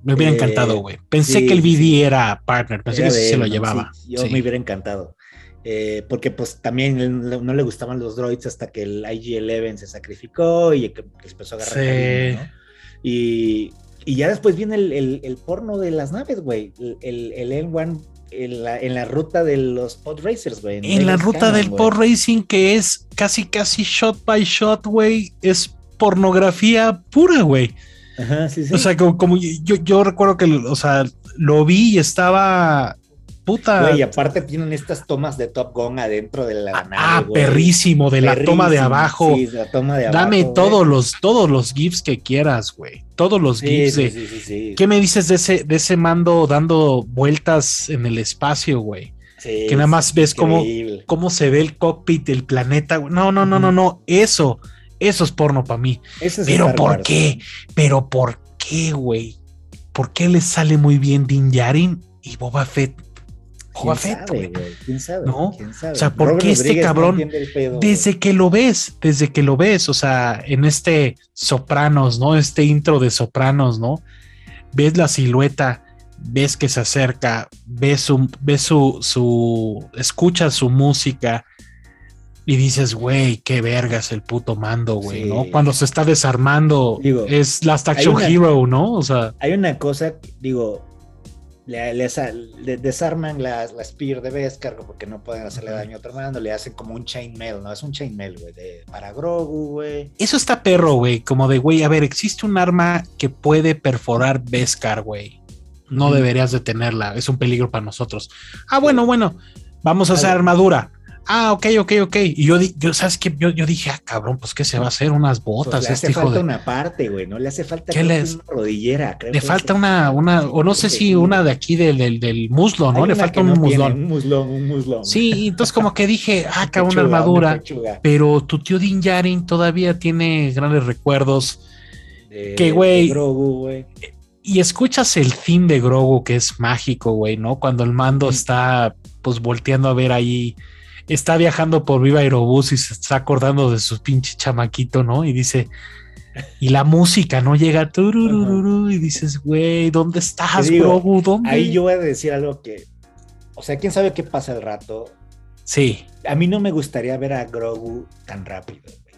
Me hubiera encantado, güey. Pensé que el BD era partner, pensé que se lo llevaba. yo me hubiera encantado. Eh, porque pues también no le gustaban los droids hasta que el IG-11 se sacrificó y empezó a agarrar ¿no? y, y, ya después viene el, el, porno de las naves, güey. El, el, el N1 en la, en la ruta de los pod racers, güey. En, la ruta del pod racing que es casi, casi shot by shot, güey. Es pornografía pura, güey. Ajá, sí, sí. O sea, como, como yo, yo recuerdo que, o sea, lo vi y estaba Puta. y aparte tienen estas tomas de Top Gun adentro de la ah, nave. Ah, perrísimo, de la toma de abajo. Sí, la toma de abajo. Dame todos los, todos los GIFs que quieras, güey. Todos los GIFs de. ¿Qué me dices de ese, de ese mando dando vueltas en el espacio, güey? que nada más ves cómo, cómo, se ve el cockpit, el planeta. No, no, no, no, no. Eso, eso es porno para mí. Pero ¿por qué? Pero ¿por qué, güey? ¿Por qué les sale muy bien Din Yarin y Boba Fett Boba Fett, güey. ¿Quién sabe? ¿No? ¿Quién sabe? O sea, ¿por qué este cabrón, desde que lo ves, desde que lo ves, o sea, en este Sopranos, ¿no? Este intro de Sopranos, ¿no? Ves la silueta, ves que se acerca, ves su, ves su, su, escuchas su música, y dices, güey, qué vergas el puto mando, güey, ¿no? Cuando se está desarmando, es Last Action Hero, ¿no? O sea. Hay una cosa, digo, le, desarman la, la, Spear de Beskar porque no pueden hacerle daño a otro mando, le hacen como un chainmail, ¿no? Es un chainmail, güey, para Grogu, güey. Eso está perro, güey, como de, güey, a ver, existe un arma que puede perforar Beskar, güey. No deberías de tenerla, es un peligro para nosotros. Ah, bueno, bueno, vamos a hacer armadura Ah, ok, ok, ok. Y yo, yo ¿sabes qué? Yo, yo, dije, ah, cabrón, pues que se va a hacer unas pues botas. le hace este falta una parte, güey, no le hace falta una rodillera. Creo le falta una, una, o no sé si una de aquí del, del, del muslo, ¿no? le falta un muslón. Un muslón, un muslón. Sí, entonces como que dije, ah, cabrón, una armadura. pero tu tío Din Yarin todavía tiene grandes recuerdos. De, que, güey. Y escuchas el theme de Grogu, que es mágico, güey, ¿no? Cuando el mando está, pues, volteando a ver ahí está viajando por Viva Aerobús y se está acordando de su pinche chamaquito, ¿no? Y dice, y la música no llega y dices, güey, ¿dónde estás, Grogu? ¿Dónde? Ahí yo voy a decir algo que, o sea, quién sabe qué pasa el rato. Sí. A mí no me gustaría ver a Grogu tan rápido, güey.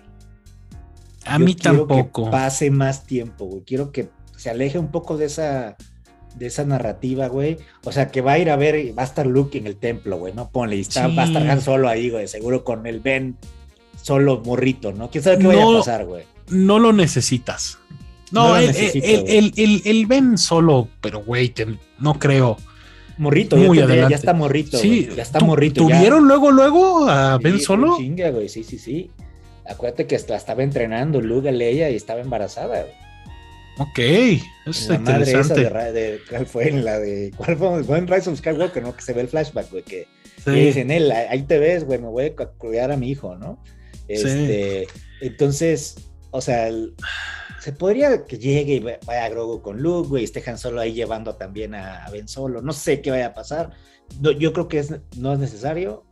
A mí tampoco. Que pase más tiempo, güey. Quiero que se aleje un poco de esa de esa narrativa, güey. O sea, que va a ir a ver, va a estar Luke en el templo, güey, ¿no? Ponle, y está, va a estar Han solo ahí, güey, seguro con el Ben solo morrito, ¿no? ¿Quién sabe qué vaya a pasar, güey? No lo necesitas. No, el, el, Ben solo, pero güey, no creo. Morrito, Muy ya, ya, está morrito. Sí, ya está morrito. ¿Tuvieron luego, luego a Ben solo? Chinga, güey, sí, sí, sí. Acuérdate que hasta estaba entrenando Luke a Leia y estaba embarazada, güey. Ok, eso está interesante. de, ¿Cuál fue en la de. ¿Cuál fue? fue en Rise of Skywalker, ¿no? Que se ve el flashback, güey. Que, dicen, él, ahí te ves, güey, me voy a cuidar a mi hijo, ¿no? Este, Entonces, o sea, se podría que llegue y vaya a Grogu con Luke, güey, y solo ahí llevando también a, Ben Solo. No sé qué vaya a pasar. yo creo que es, no es necesario,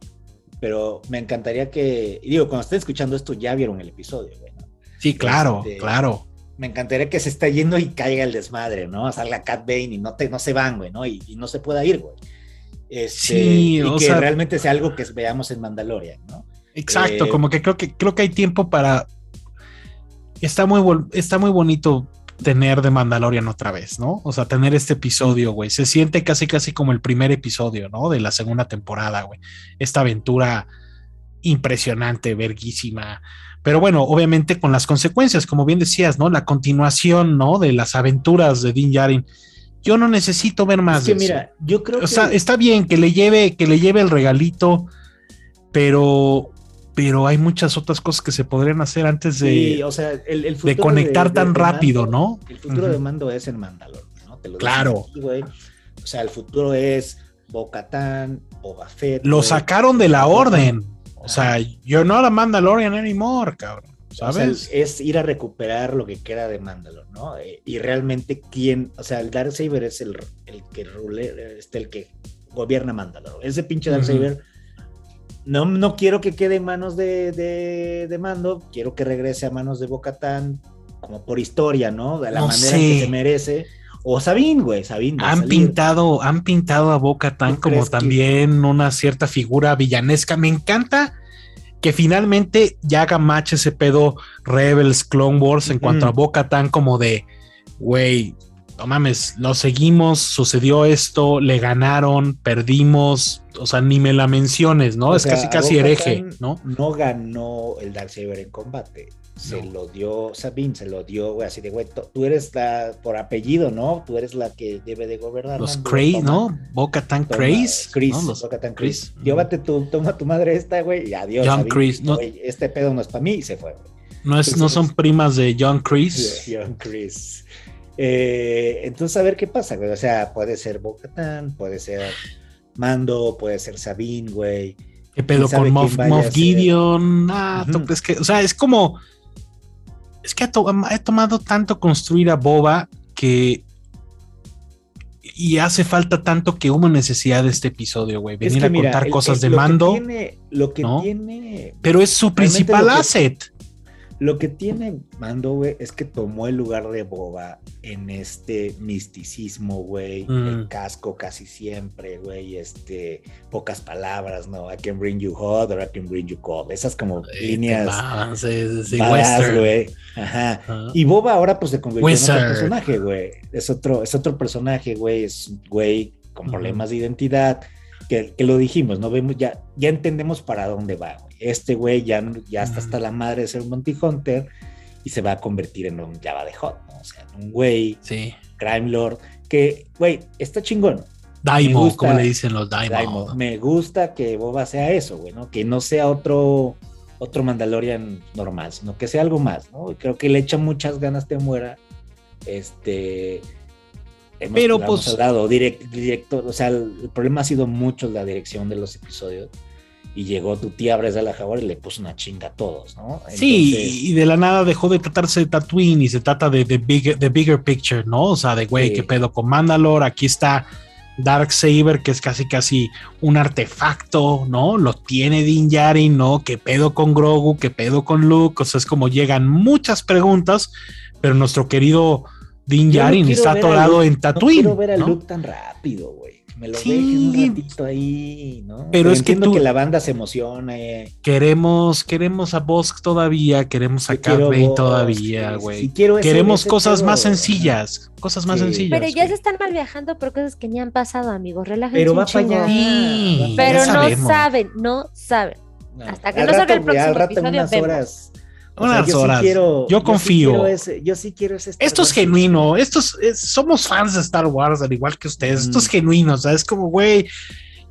pero me encantaría que. digo, cuando estén escuchando esto, ya vieron el episodio, güey. Sí, claro, este, claro me encantaría que se esté yendo y caiga el desmadre, ¿no? Salga Cat Bane y no, te, no se van, güey, ¿no? Y, no se pueda ir, güey. Este, sí, y que realmente sea algo que veamos en Mandalorian, ¿no? Exacto, eh, como que creo que creo que hay tiempo para. Está muy, está muy bonito tener de Mandalorian otra vez, ¿no? O sea, tener este episodio, güey. Se siente casi, casi como el primer episodio, ¿no? De la segunda temporada, güey. Esta aventura impresionante, verguísima pero bueno, obviamente con las consecuencias, como bien decías, ¿no? La continuación, ¿no? De las aventuras de Din Djarin. Yo no necesito ver más. Es que mira, yo creo o sea, está bien que le lleve, que le lleve el regalito, pero, pero hay muchas otras cosas que se podrían hacer antes de, o sea, el, de conectar tan rápido, ¿no? El futuro de mando es en Mandalor, ¿no? Te lo claro. o sea, el futuro es Bo-Katan, Boba Fett. Lo sacaron de la orden. O sea, yo no la Mandalorian anymore, cabrón. ¿Sabes? es ir a recuperar lo que queda de Mandalor, ¿no? Eh, y realmente quién, o sea, el Darksaber es el, el que rule, este, el que gobierna Mandalor. Ese pinche Darksaber, no, no quiero que quede en manos de, de, Mando, quiero que regrese a manos de Bocatán, como por historia, ¿no? De la manera que se merece. O Sabine, güey, Sabine. Han pintado, han pintado a Boca Tan como también una cierta figura villanesca. Me encanta que finalmente ya haga match ese pedo Rebels, Clone Wars en cuanto a Boca Tan como de, güey, no mames, lo seguimos, sucedió esto, le ganaron, perdimos, o sea, ni me la menciones, ¿no? es casi casi hereje, ¿no? No ganó el Darksaber en combate se lo dio Sabine, se lo dio, güey, así de, güey, tú eres la, por apellido, ¿no? Tú eres la que debe de gobernar. Los Craze, ¿no? Boca Tan Craze. Chris, ¿no? Boca Tan Chris. Llévate tu, toma tu madre esta, güey, y adiós. John Chris, ¿no? este pedo no es para mí y se fue, güey. No, es, no son primas de John Chris. John Chris. Eh, entonces, a ver qué pasa, güey. O sea, puede ser Boca Tan, puede ser Mando, puede ser Sabine, güey. ¿Qué pedo con Moff, Gideon? Ah, es que, o sea, es como es que ha, tomado tanto construir a Boba que y hace falta tanto que hubo necesidad de este episodio, güey. Venir a contar cosas de mando. lo que tiene. Pero es su principal asset. Lo que tiene Mando, güey, es que tomó el lugar de Boba en este misticismo, güey, el mm. casco casi siempre, güey, este, pocas palabras, ¿no? I can bring you hot or I can bring you cold. Esas como líneas güey. Ajá. Y Boba ahora pues se convirtió en otro personaje, güey. Es otro, es otro personaje, güey, es un güey con problemas de identidad. Que, que, lo dijimos, ¿no? Vemos, ya, ya entendemos para dónde va, güey este güey ya, ya está hasta la madre de ser un Monty Hunter y se va a convertir en un Java de Hot, ¿no? O sea, en un güey, sí. Crime Lord, que, güey, está chingón. Daimo, como le dicen los Daimo. Me gusta que Boba sea eso, güey, ¿no? Que no sea otro, otro Mandalorian normal, sino que sea algo más, ¿no? Creo que le echa muchas ganas de muera. Este. pero pues. Dado, directo, o sea, el, problema ha sido mucho la dirección de los episodios y llegó tu tía Bresa la Jaguar y le puso una chinga a todos, ¿no? sí, y de la nada dejó de tratarse de Tatooine y se trata de, de, bigger picture, ¿no? O sea, de güey, qué pedo con Mandalore, aquí está Dark Saber, que es casi casi un artefacto, ¿no? Lo tiene Din Djarin, ¿no? ¿Qué pedo con Grogu? ¿Qué pedo con Luke? O sea, es como llegan muchas preguntas, pero nuestro querido Din Djarin está atorado en Tatooine. No quiero ver a Luke tan rápido, güey me lo sí, un ratito ahí, ¿no? Pero, es que, tú, que la banda se emociona. Eh. Queremos, queremos a Bosk todavía, queremos a Cadway todavía, güey. queremos cosas más sencillas, cosas más sencillas. Pero ya se están mal viajando por cosas que ni han pasado, amigos. Relájense Pero va para allá. pero no saben, no saben. Hasta que no salga el próximo episodio, vemos unas horas. yo confío. Yo sí, quiero ese, Esto es genuino. Estos somos fans de Star Wars, al igual que ustedes. Esto es mm. genuino. O sea, es como, güey.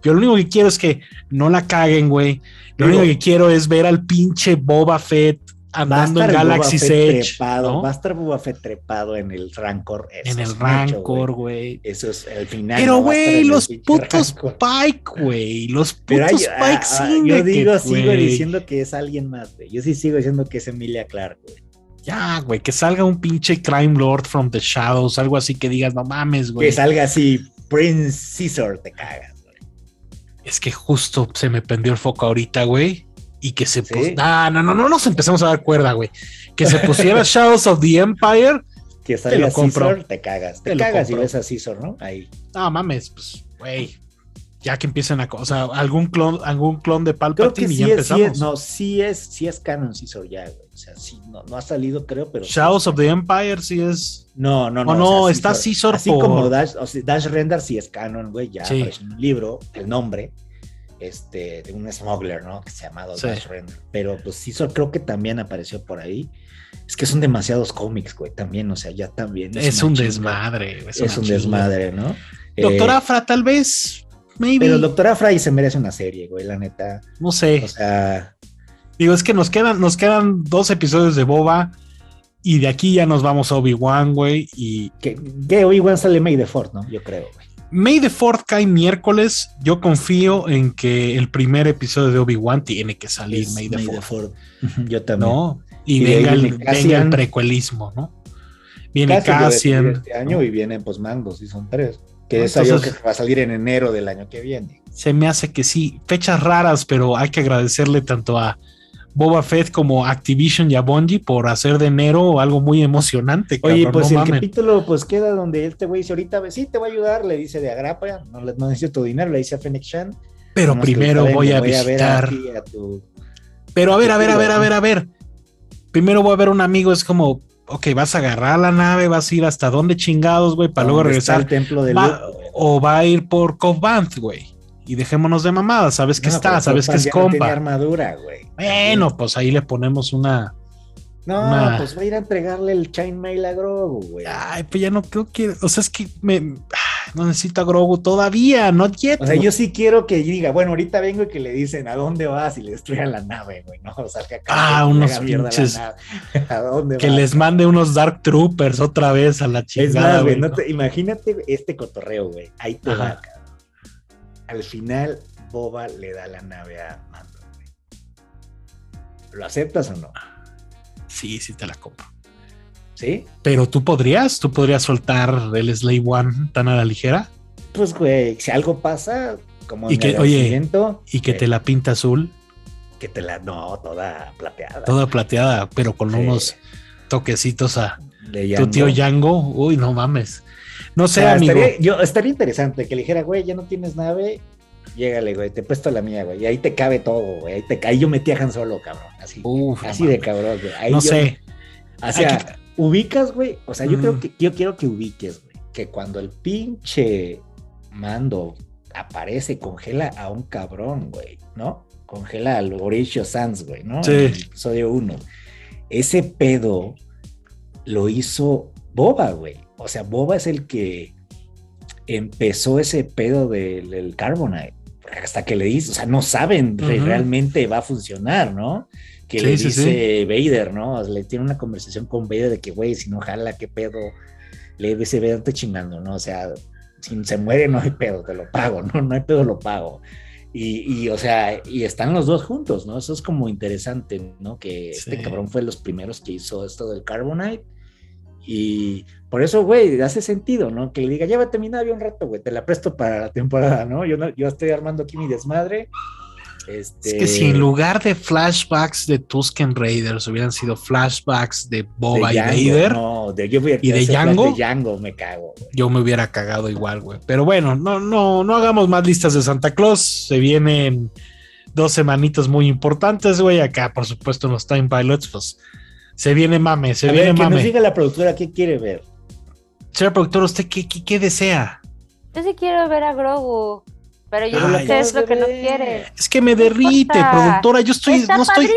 Yo lo único que quiero es que no la caguen, güey. Lo único que quiero es ver al pinche Boba Fett andando en Galaxy Edge. Va a estar Boba Fett trepado en el Rancor. en el Rancor, güey. Eso es el final. Pero, güey, los putos Pike, güey. Los putos Pike ah, ah, Yo digo, sigo diciendo que es alguien más, güey. Yo sí sigo diciendo que es Emilia Clark, güey. Ya, güey, que salga un pinche Crime Lord from the Shadows, algo así que digas, no mames, güey. Que salga así, Prince Caesar, te cagas, güey. Es que justo se me prendió el foco ahorita, güey y que se ¿Sí? no, no, no, no nos empezamos a dar cuerda, güey. Que se pusiera Shadows of the Empire. Que salga Caesar, te cagas. Te, cagas y ves a Caesar, ¿no? Ahí. No mames, pues, güey. Ya que empiecen a, o sea, algún clon, algún clon de Palpatine y ya empezamos. no, sí es, sí es canon Caesar ya, güey. O sea, sí, no, no ha salido, creo, pero. Shadows of the Empire sí es. No, no, no. Oh, no, está Caesar, Así como Dash, o sea, Dash Render sí es canon, güey, ya sí. en un libro, el nombre este, de un smuggler, ¿no? Que se llama sí. Pero pues sí, creo que también apareció por ahí. Es que son demasiados cómics, güey, también, o sea, ya también. Es, un desmadre. Es, un desmadre, ¿no? Doctor eh, Afra, tal vez, maybe. Pero Doctor Afra y se merece una serie, güey, la neta. No sé. O sea. Digo, es que nos quedan, nos quedan dos episodios de Boba y de aquí ya nos vamos a Obi-Wan, güey. Y. Que, que Obi-Wan sale May de Ford, ¿no? Yo creo, güey. May the Fourth cae miércoles. Yo confío en que el primer episodio de Obi-Wan tiene que salir May, the, Fourth. Yo también. ¿No? Y, venga, el, venga, el, precuelismo, ¿no? Viene Cassian. Este año y viene pues Mangos y son tres. Que es algo que va a salir en enero del año que viene. Se me hace que sí. Fechas raras, pero hay que agradecerle tanto a Boba Fett como Activision y a Bungie por hacer de enero algo muy emocionante. Oye, pues el capítulo pues queda donde este güey dice ahorita, sí, te voy a ayudar, le dice de Agrapa, no, no necesito tu dinero, le dice a Fennec Shan. Pero primero voy a visitar. Pero a ver, a ver, a ver, a ver, a ver. Primero voy a ver un amigo, es como, ok, vas a agarrar la nave, vas a ir hasta donde chingados, güey, para luego regresar. al templo de O va a ir por Cove güey y dejémonos de mamadas, sabes que está, sabes que es compa. armadura, güey. Bueno, pues ahí le ponemos una. No, pues va a ir a entregarle el chainmail a Grogu, güey. Ay, pues ya no creo que. O sea, es que me. No necesito a Grogu todavía, no yet. O sea, yo sí quiero que diga, bueno, ahorita vengo y que le dicen a dónde vas y le destruyan la nave, güey, ¿no? O sea, que acá ah, unos pinches. ¿A dónde Que les mande unos Dark Troopers otra vez a la chingada. güey, no imagínate este cotorreo, güey. Ahí te va, al final Boba le da la nave a Mando. ¿Lo aceptas o no? Sí, sí te la compro. ¿Sí? Pero tú podrías, tú podrías soltar el Slave One tan a la ligera. pues, güey, si algo pasa, como y que, oye, y que te la pinta azul. Que te la, no, toda plateada. Toda plateada, pero con unos toquecitos a tu tío Yango. Uy, no mames. No sé, amigo. Estaría, yo, estaría interesante que le dijera, güey, ya no tienes nave, llégale, güey, te puesto la mía, güey, y ahí te cabe todo, güey. Ahí, te, ahí yo metí a Han Solo, cabrón. Así, así de cabrón, güey. no sé. O sea, ubicas, güey. O sea, yo creo que yo quiero que ubiques, güey, que cuando el pinche mando aparece, congela a un cabrón, güey, ¿no? Congela al Horatio Sands, güey, ¿no? Sí. El episodio 1. Ese pedo lo hizo Boba, güey. O sea, Boba es el que empezó ese pedo del, Carbonite. Hasta que le dice, o sea, no saben realmente va a funcionar, ¿no? Que le dice Vader, ¿no? Le tiene una conversación con Vader de que, güey, si no jala, qué pedo. Le dice, Vader, te chingando, ¿no? O sea, si se muere, no hay pedo, te lo pago, ¿no? No hay pedo, lo pago. Y, y, o sea, y están los dos juntos, ¿no? Eso es como interesante, ¿no? Que este cabrón fue los primeros que hizo esto del Carbonite. Y por eso, güey, hace sentido, ¿no? Que le diga, llévate mi nave un rato, güey, te la presto para la temporada, ¿no? Yo, no, yo estoy armando aquí mi desmadre este... Es que si en lugar de flashbacks de Tusken Raiders hubieran sido flashbacks de Boba y Vader no, de, yo y de Django, de me cago. Yo me hubiera cagado igual, güey. Pero bueno, no, no, no hagamos más listas de Santa Claus. Se vienen dos semanitas muy importantes, güey. Acá, por supuesto, en los Time Pilots, pues se viene mame, se viene mame. Que nos diga la productora qué quiere ver. Señor productor, ¿usted qué, qué, qué desea? Yo sí quiero ver a Grogu. Pero yo no sé es lo que no quiere. Es que me derrite, productora. Yo estoy, no estoy,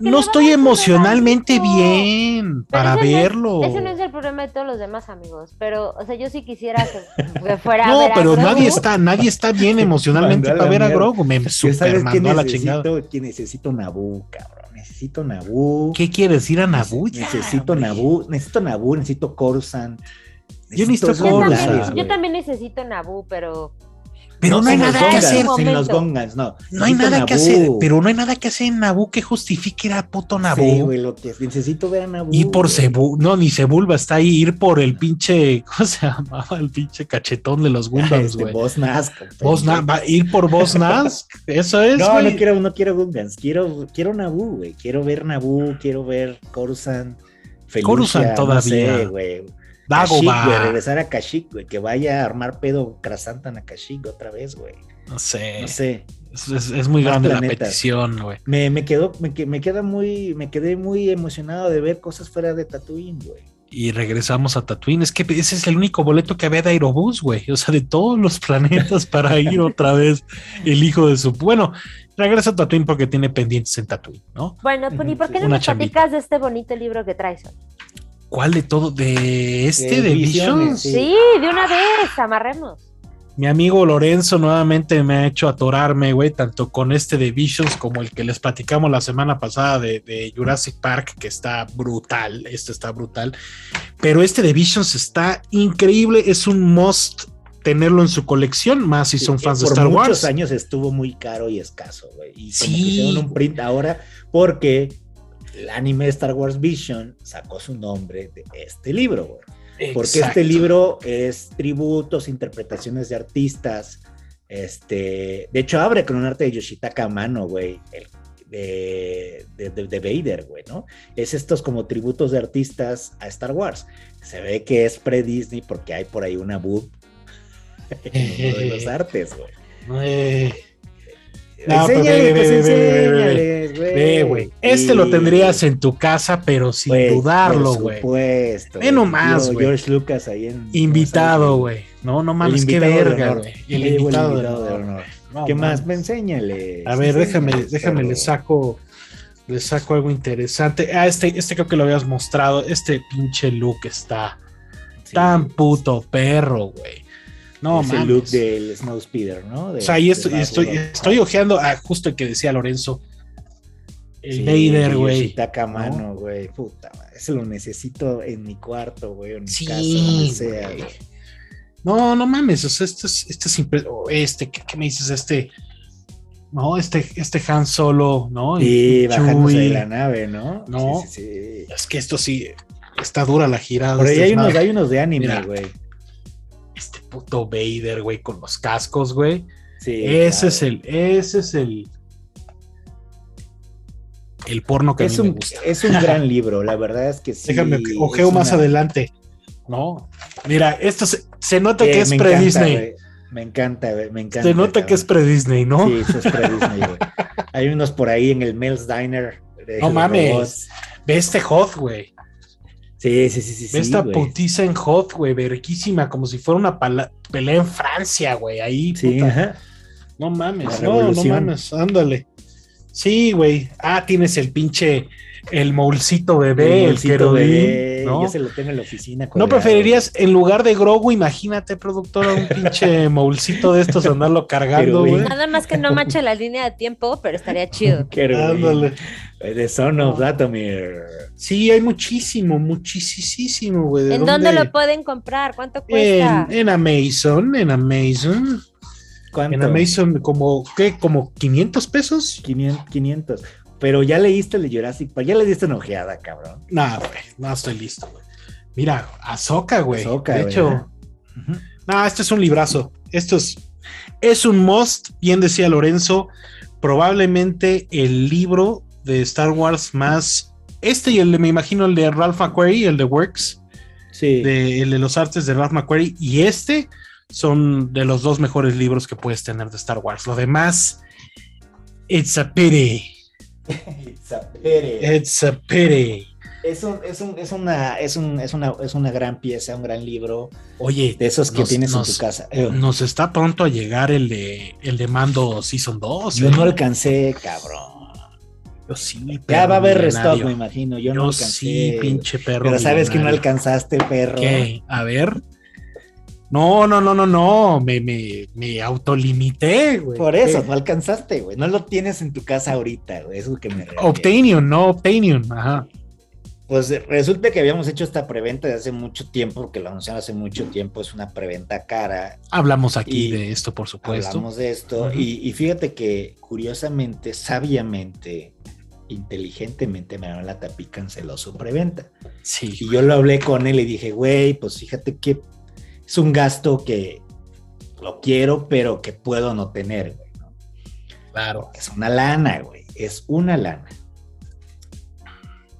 no estoy emocionalmente bien para verlo. ese no es el problema de todos los demás amigos. Pero, o sea, yo sí quisiera que, fuera. no, a ver pero nadie está, nadie está bien emocionalmente para ver a Grogu. Me super mandó a la chingada. Que necesito Naboo, cabrón. Necesito Naboo. ¿Qué quieres ir a Naboo? Necesito Naboo, necesito Naboo, necesito Coruscant. Yo necesito Coruscant. Yo también necesito Naboo, pero pero no, hay nada que hacer. En los gongas, no. No hay nada que hacer, pero no hay nada que hacer en Naboo que justifique ir a puto Naboo. Sí, güey, lo que necesito ver a Naboo. Ir por Cebu, no, ni Cebulba está ahí, ir por el pinche, ¿cómo se llamaba? El pinche cachetón de los Gundams, este, güey. Boss Nask. Boss ir por Boss Nask, eso es, No, no quiero, no quiero Gungans, quiero, quiero Naboo, güey. Quiero ver Naboo, quiero ver Coruscant. Felucia, todavía. Güey. Dagobah. regresar a Kashyyyk, güey, que vaya a armar pedo Krasantan a Kashyyyk otra vez, güey. No sé. No sé. Es, muy grande la petición, güey. Me, me, quedó, me, me, queda muy, me quedé muy emocionado de ver cosas fuera de Tatooine, güey. Y regresamos a Tatooine. Es que ese es el único boleto que había de Aerobús, güey. O sea, de todos los planetas para ir otra vez el hijo de su. Bueno, regresa a Tatooine porque tiene pendientes en Tatooine, ¿no? Bueno, pues, ¿y por qué no me platicas de este bonito libro que traes hoy? ¿Cuál de todo? ¿De este? ¿De, Visions? Sí. de una vez, amarremos. Mi amigo Lorenzo nuevamente me ha hecho atorarme, güey, tanto con este de Visions como el que les platicamos la semana pasada de, Jurassic Park, que está brutal, este está brutal, pero este de Visions está increíble, es un must tenerlo en su colección, más si son fans de Star Wars. Por muchos años estuvo muy caro y escaso, güey, y sí. hicieron un print ahora porque el anime Star Wars Vision sacó su nombre de este libro, Porque este libro es tributos, interpretaciones de artistas. Este, de hecho, abre con un arte de Yoshitaka Amano, güey, de, de, Vader, güey, ¿no? Es estos como tributos de artistas a Star Wars. Se ve que es pre-Disney porque hay por ahí una boob en uno de los artes, güey. No, ve, güey. Este lo tendrías en tu casa, pero sin dudarlo, güey. Por supuesto. Ve nomás, güey. George Lucas ahí en. Invitado, güey. No, no mames, qué verga, güey. El, invitado, de honor. ¿Qué más? Me enséñale. A ver, déjame, déjame, le saco. Le saco algo interesante. Ah, este, este creo que lo habías mostrado. Este pinche look está tan puto perro, güey. No, es el look del Snowspeeder, ¿no? o sea, ahí estoy, estoy, estoy, ojeando a justo el que decía Lorenzo. El Vader, güey. Taca mano, güey. Puta madre. Ese lo necesito en mi cuarto, güey. En mi sí, casa, donde sea, güey. No, no mames. O sea, este es, este es este, ¿qué, me dices? Este. No, este, este Han Solo, ¿no? Sí, bajándose de la nave, ¿no? No. Sí, Es que esto sí está dura la girada. Por ahí hay unos, hay unos de anime, güey. Puto Vader, güey, con los cascos, güey. Sí. Ese es el, ese es el. El porno que es a mí un, me gusta. Es un gran libro, la verdad es que sí. Déjame, ojeo más adelante. No, mira, esto se, nota que es pre-Disney. Me encanta, me encanta. Se nota que es pre-Disney, ¿no? Sí, eso es pre-Disney, güey. Hay unos por ahí en el Mel's Diner. no mames. Ve este hot, güey. Sí, sí, sí, sí. Esta putiza en hot, güey, verquísima, como si fuera una pelea en Francia, güey. Ahí, sí, ajá. No mames, no, no mames, ándale. Sí, güey. Ah, tienes el pinche el moulcito bebé, el, el bebé, ¿no? Ya se lo tengo en la oficina. ¿No preferirías, en lugar de Grogu, imagínate, productora, un pinche moulcito de estos andarlo cargando, güey? Nada más que no manche la línea de tiempo, pero estaría chido. Ándale. The Son of Datomir. Sí, hay muchísimo, muchísimo, güey. ¿En dónde? lo pueden comprar? ¿Cuánto cuesta? En, Amazon, en Amazon. ¿Cuánto? En Amazon, como, ¿qué? ¿Como 500 pesos? 500. 500. Pero ya leíste el de Jurassic Park, ya le diste una ojeada, cabrón. No, güey, no estoy listo, güey. Mira, Azoka, güey. de hecho. No, esto es un librazo. Esto es, es un must, bien decía Lorenzo. Probablemente el libro de Star Wars más. Este y el de, me imagino, el de Ralph McQuarrie, el de Works. Sí. De, el de los artes de Ralph McQuarrie. Y este son de los dos mejores libros que puedes tener de Star Wars. Lo demás, it's a pity. It's a pity. It's a pity. Es, un, es, un, es, una, es, un, es, una, es una gran pieza, un gran libro. Oye, de esos que tienes en tu casa. Eh, nos está pronto a llegar el de, el de Mando Season 2. Yo no ¿eh? alcancé, cabrón. Yo sí, Ya va a haber restock, me imagino. Yo, no alcancé. Sí, pinche perro. Pero sabes que no alcanzaste, perro. ¿Qué? A ver. No, no, no, no, no, me, me, me autolimité, güey. Por eso, no alcanzaste, güey. No lo tienes en tu casa ahorita, güey. Eso es lo que me Obtainium, no Obtainium, ajá. Pues resulta que habíamos hecho esta preventa de hace mucho tiempo, porque lo anunciaron hace mucho tiempo, es una preventa cara. Hablamos aquí de esto, por supuesto. Hablamos de esto, y, fíjate que curiosamente, sabiamente, inteligentemente, Manuela Tapi canceló su preventa. Sí. Y yo lo hablé con él y dije, güey, pues fíjate que es un gasto que lo quiero, pero que puedo no tener, güey. ¿no? Claro. Es una lana, güey. Es una lana.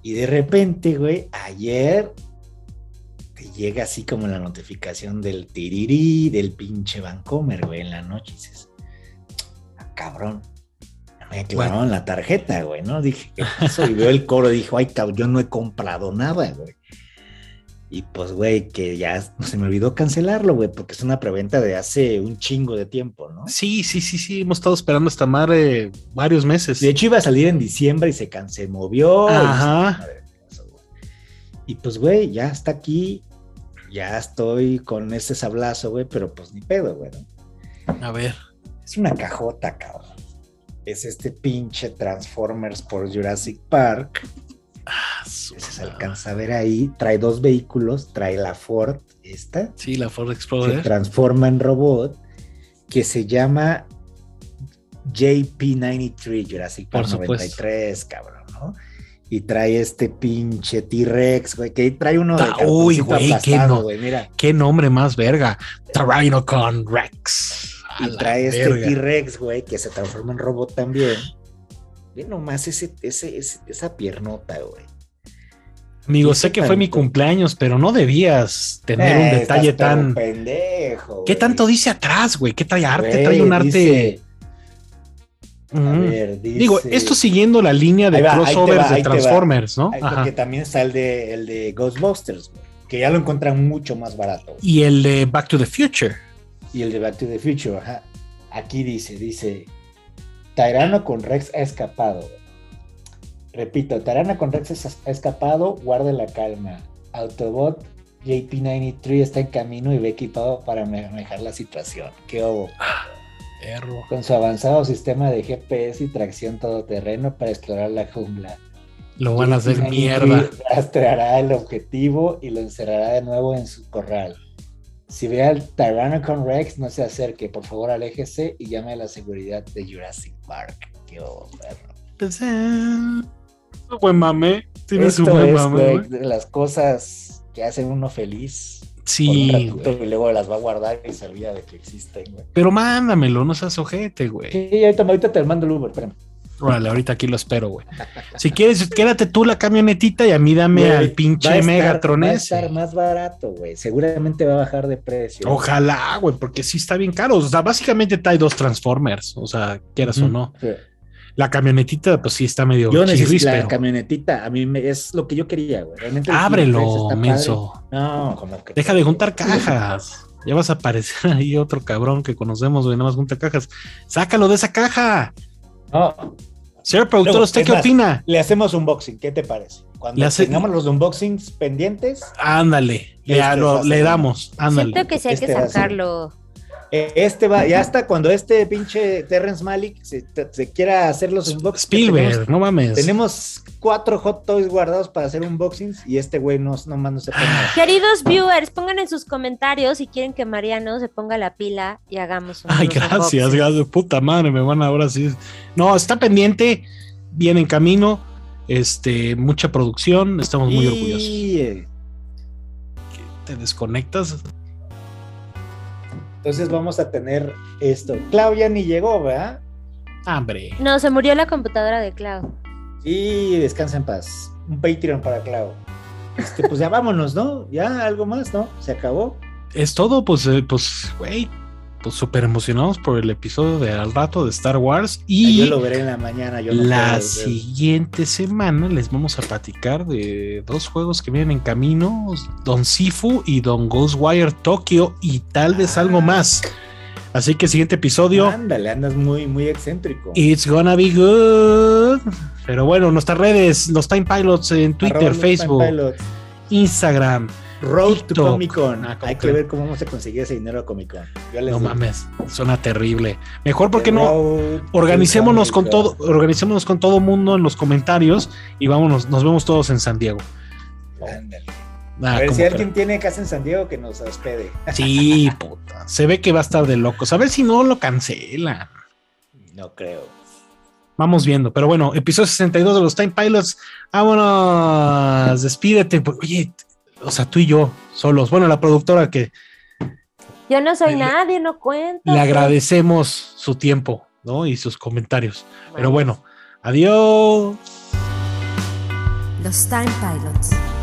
Y de repente, güey, ayer te llega así como la notificación del tirirí del pinche Vancomer, güey, en la noche. Y dices, ah, cabrón. Me clavaron la tarjeta, güey, ¿no? Dije, eso? Y veo el coro y dijo, ay, cabrón, yo no he comprado nada, güey. Y pues, güey, que ya se me olvidó cancelarlo, güey, porque es una preventa de hace un chingo de tiempo, ¿no? Sí, sí, sí, sí, hemos estado esperando esta madre varios meses. De hecho, iba a salir en diciembre y se canceló, movió. Ajá. Y, pues, güey, ya está aquí, ya estoy con ese sablazo, güey, pero pues ni pedo, güey. A ver. Es una cajota, cabrón. Es este pinche Transformers por Jurassic Park Ah, se alcanza a ver ahí. Trae dos vehículos, trae la Ford, esta. Sí, la Ford Explorer. Se transforma en robot, que se llama JP93, Jurassic Park 93, cabrón, ¿no? Y trae este pinche T-Rex, güey, que trae uno de ah, Uy, güey, qué, mira. qué nombre más verga. Tyrannocan Rex. Y trae este T-Rex, güey, que se transforma en robot también nomás ese, ese, esa piernota, güey. Amigo, sé que fue mi cumpleaños, pero no debías tener un eh, detalle tan. pendejo. ¿Qué tanto dice atrás, güey? ¿Qué trae arte? trae un arte. Digo, esto siguiendo la línea de crossovers de Transformers, ¿no? Porque también está el de, el de Ghostbusters, que ya lo encuentran mucho más barato. Y el de Back to the Future. Y el de Back to the Future, ajá. Aquí dice, dice, Tyrano con Rex ha escapado. Repito, Tyrano con Rex ha escapado, guarde la calma. Autobot JP93 está en camino y ve equipado para manejar la situación. ¿Qué hubo? Con su avanzado sistema de GPS y tracción todoterreno para explorar la jungla. Lo van a hacer mierda. Rastreará el objetivo y lo encerrará de nuevo en su corral. Si ve al Tyrannosaurus Rex, no se acerque, por favor aléjese y llame a la seguridad de Jurassic Park. Qué perro. Pues, eh, buen mame. Tiene su buen mame. de las cosas que hacen uno feliz. Sí. y luego las va a guardar y sabía de que existen, güey. Pero mándamelo, no seas ojete, güey. Sí, ahorita, ahorita te mando el Uber, espérame. Órale, ahorita aquí lo espero, güey. Si quieres, quédate tú la camionetita y a mí dame al pinche Megatron Va a estar más barato, güey. Seguramente va a bajar de precio. Ojalá, güey, porque sí está bien caro. O sea, básicamente trae dos Transformers, o sea, quieras o no. La camionetita, pues sí está medio. Yo necesito la camionetita. A mí me, es lo que yo quería, güey. Ábrelo, menso. No, como que. Deja de juntar cajas. Ya vas a aparecer ahí otro cabrón que conocemos, güey. Nada más junta cajas. Sácalo de esa caja. No. Señor productor, ¿usted qué opina? Le hacemos unboxing, ¿qué te parece? Cuando tengamos los unboxings pendientes. Ándale, le, le damos, ándale. Siento que sí hay que este sacarlo. Eh, este va, ya hasta cuando este pinche Terrence Malik se, quiera hacer los unboxings. Spielberg, no mames. Tenemos cuatro hot toys guardados para hacer unboxings y este güey no, nomás no se pone. Queridos viewers, pongan en sus comentarios si quieren que Mariano se ponga la pila y hagamos un Ay, gracias, gracias, puta madre, me van ahora sí. No, está pendiente, viene en camino, este, mucha producción, estamos muy orgullosos. ¿Te desconectas? Entonces vamos a tener esto. Clau ya ni llegó, ¿verdad? Hambre. No, se murió la computadora de Clau. Sí, descansa en paz. Un Patreon para Clau. Este, pues ya vámonos, ¿no? Ya algo más, ¿no? Se acabó. Es todo, pues, eh, pues, güey, pues súper emocionados por el episodio de al rato de Star Wars y yo lo veré en la mañana. la siguiente semana les vamos a platicar de dos juegos que vienen en camino, Don Sifu y Don Ghostwire Tokyo y tal vez algo más. Así que siguiente episodio. Ándale, andas muy, muy excéntrico. It's gonna be good. Pero bueno, nuestras redes, los Time Pilots en Twitter, Facebook, Instagram. Road to Comic Con. Ah, Hay que ver cómo vamos a conseguir ese dinero a Comic Con. No mames, suena terrible. Mejor porque no organicémonos con todo, organicémonos con todo mundo en los comentarios y vámonos, nos vemos todos en San Diego. Ah, a ver si alguien tiene casa en San Diego que nos hospede. Sí, puta. Se ve que va a estar de locos. A ver si no lo cancelan. No creo. Vamos viendo. Pero bueno, episodio 62 de los Time Pilots. Vámonos. Despídete. Oye, o sea, tú y yo solos. Bueno, la productora que... Yo no soy nadie, no cuento. Le agradecemos su tiempo, ¿no? Y sus comentarios. Pero bueno, adiós. Los Time Pilots.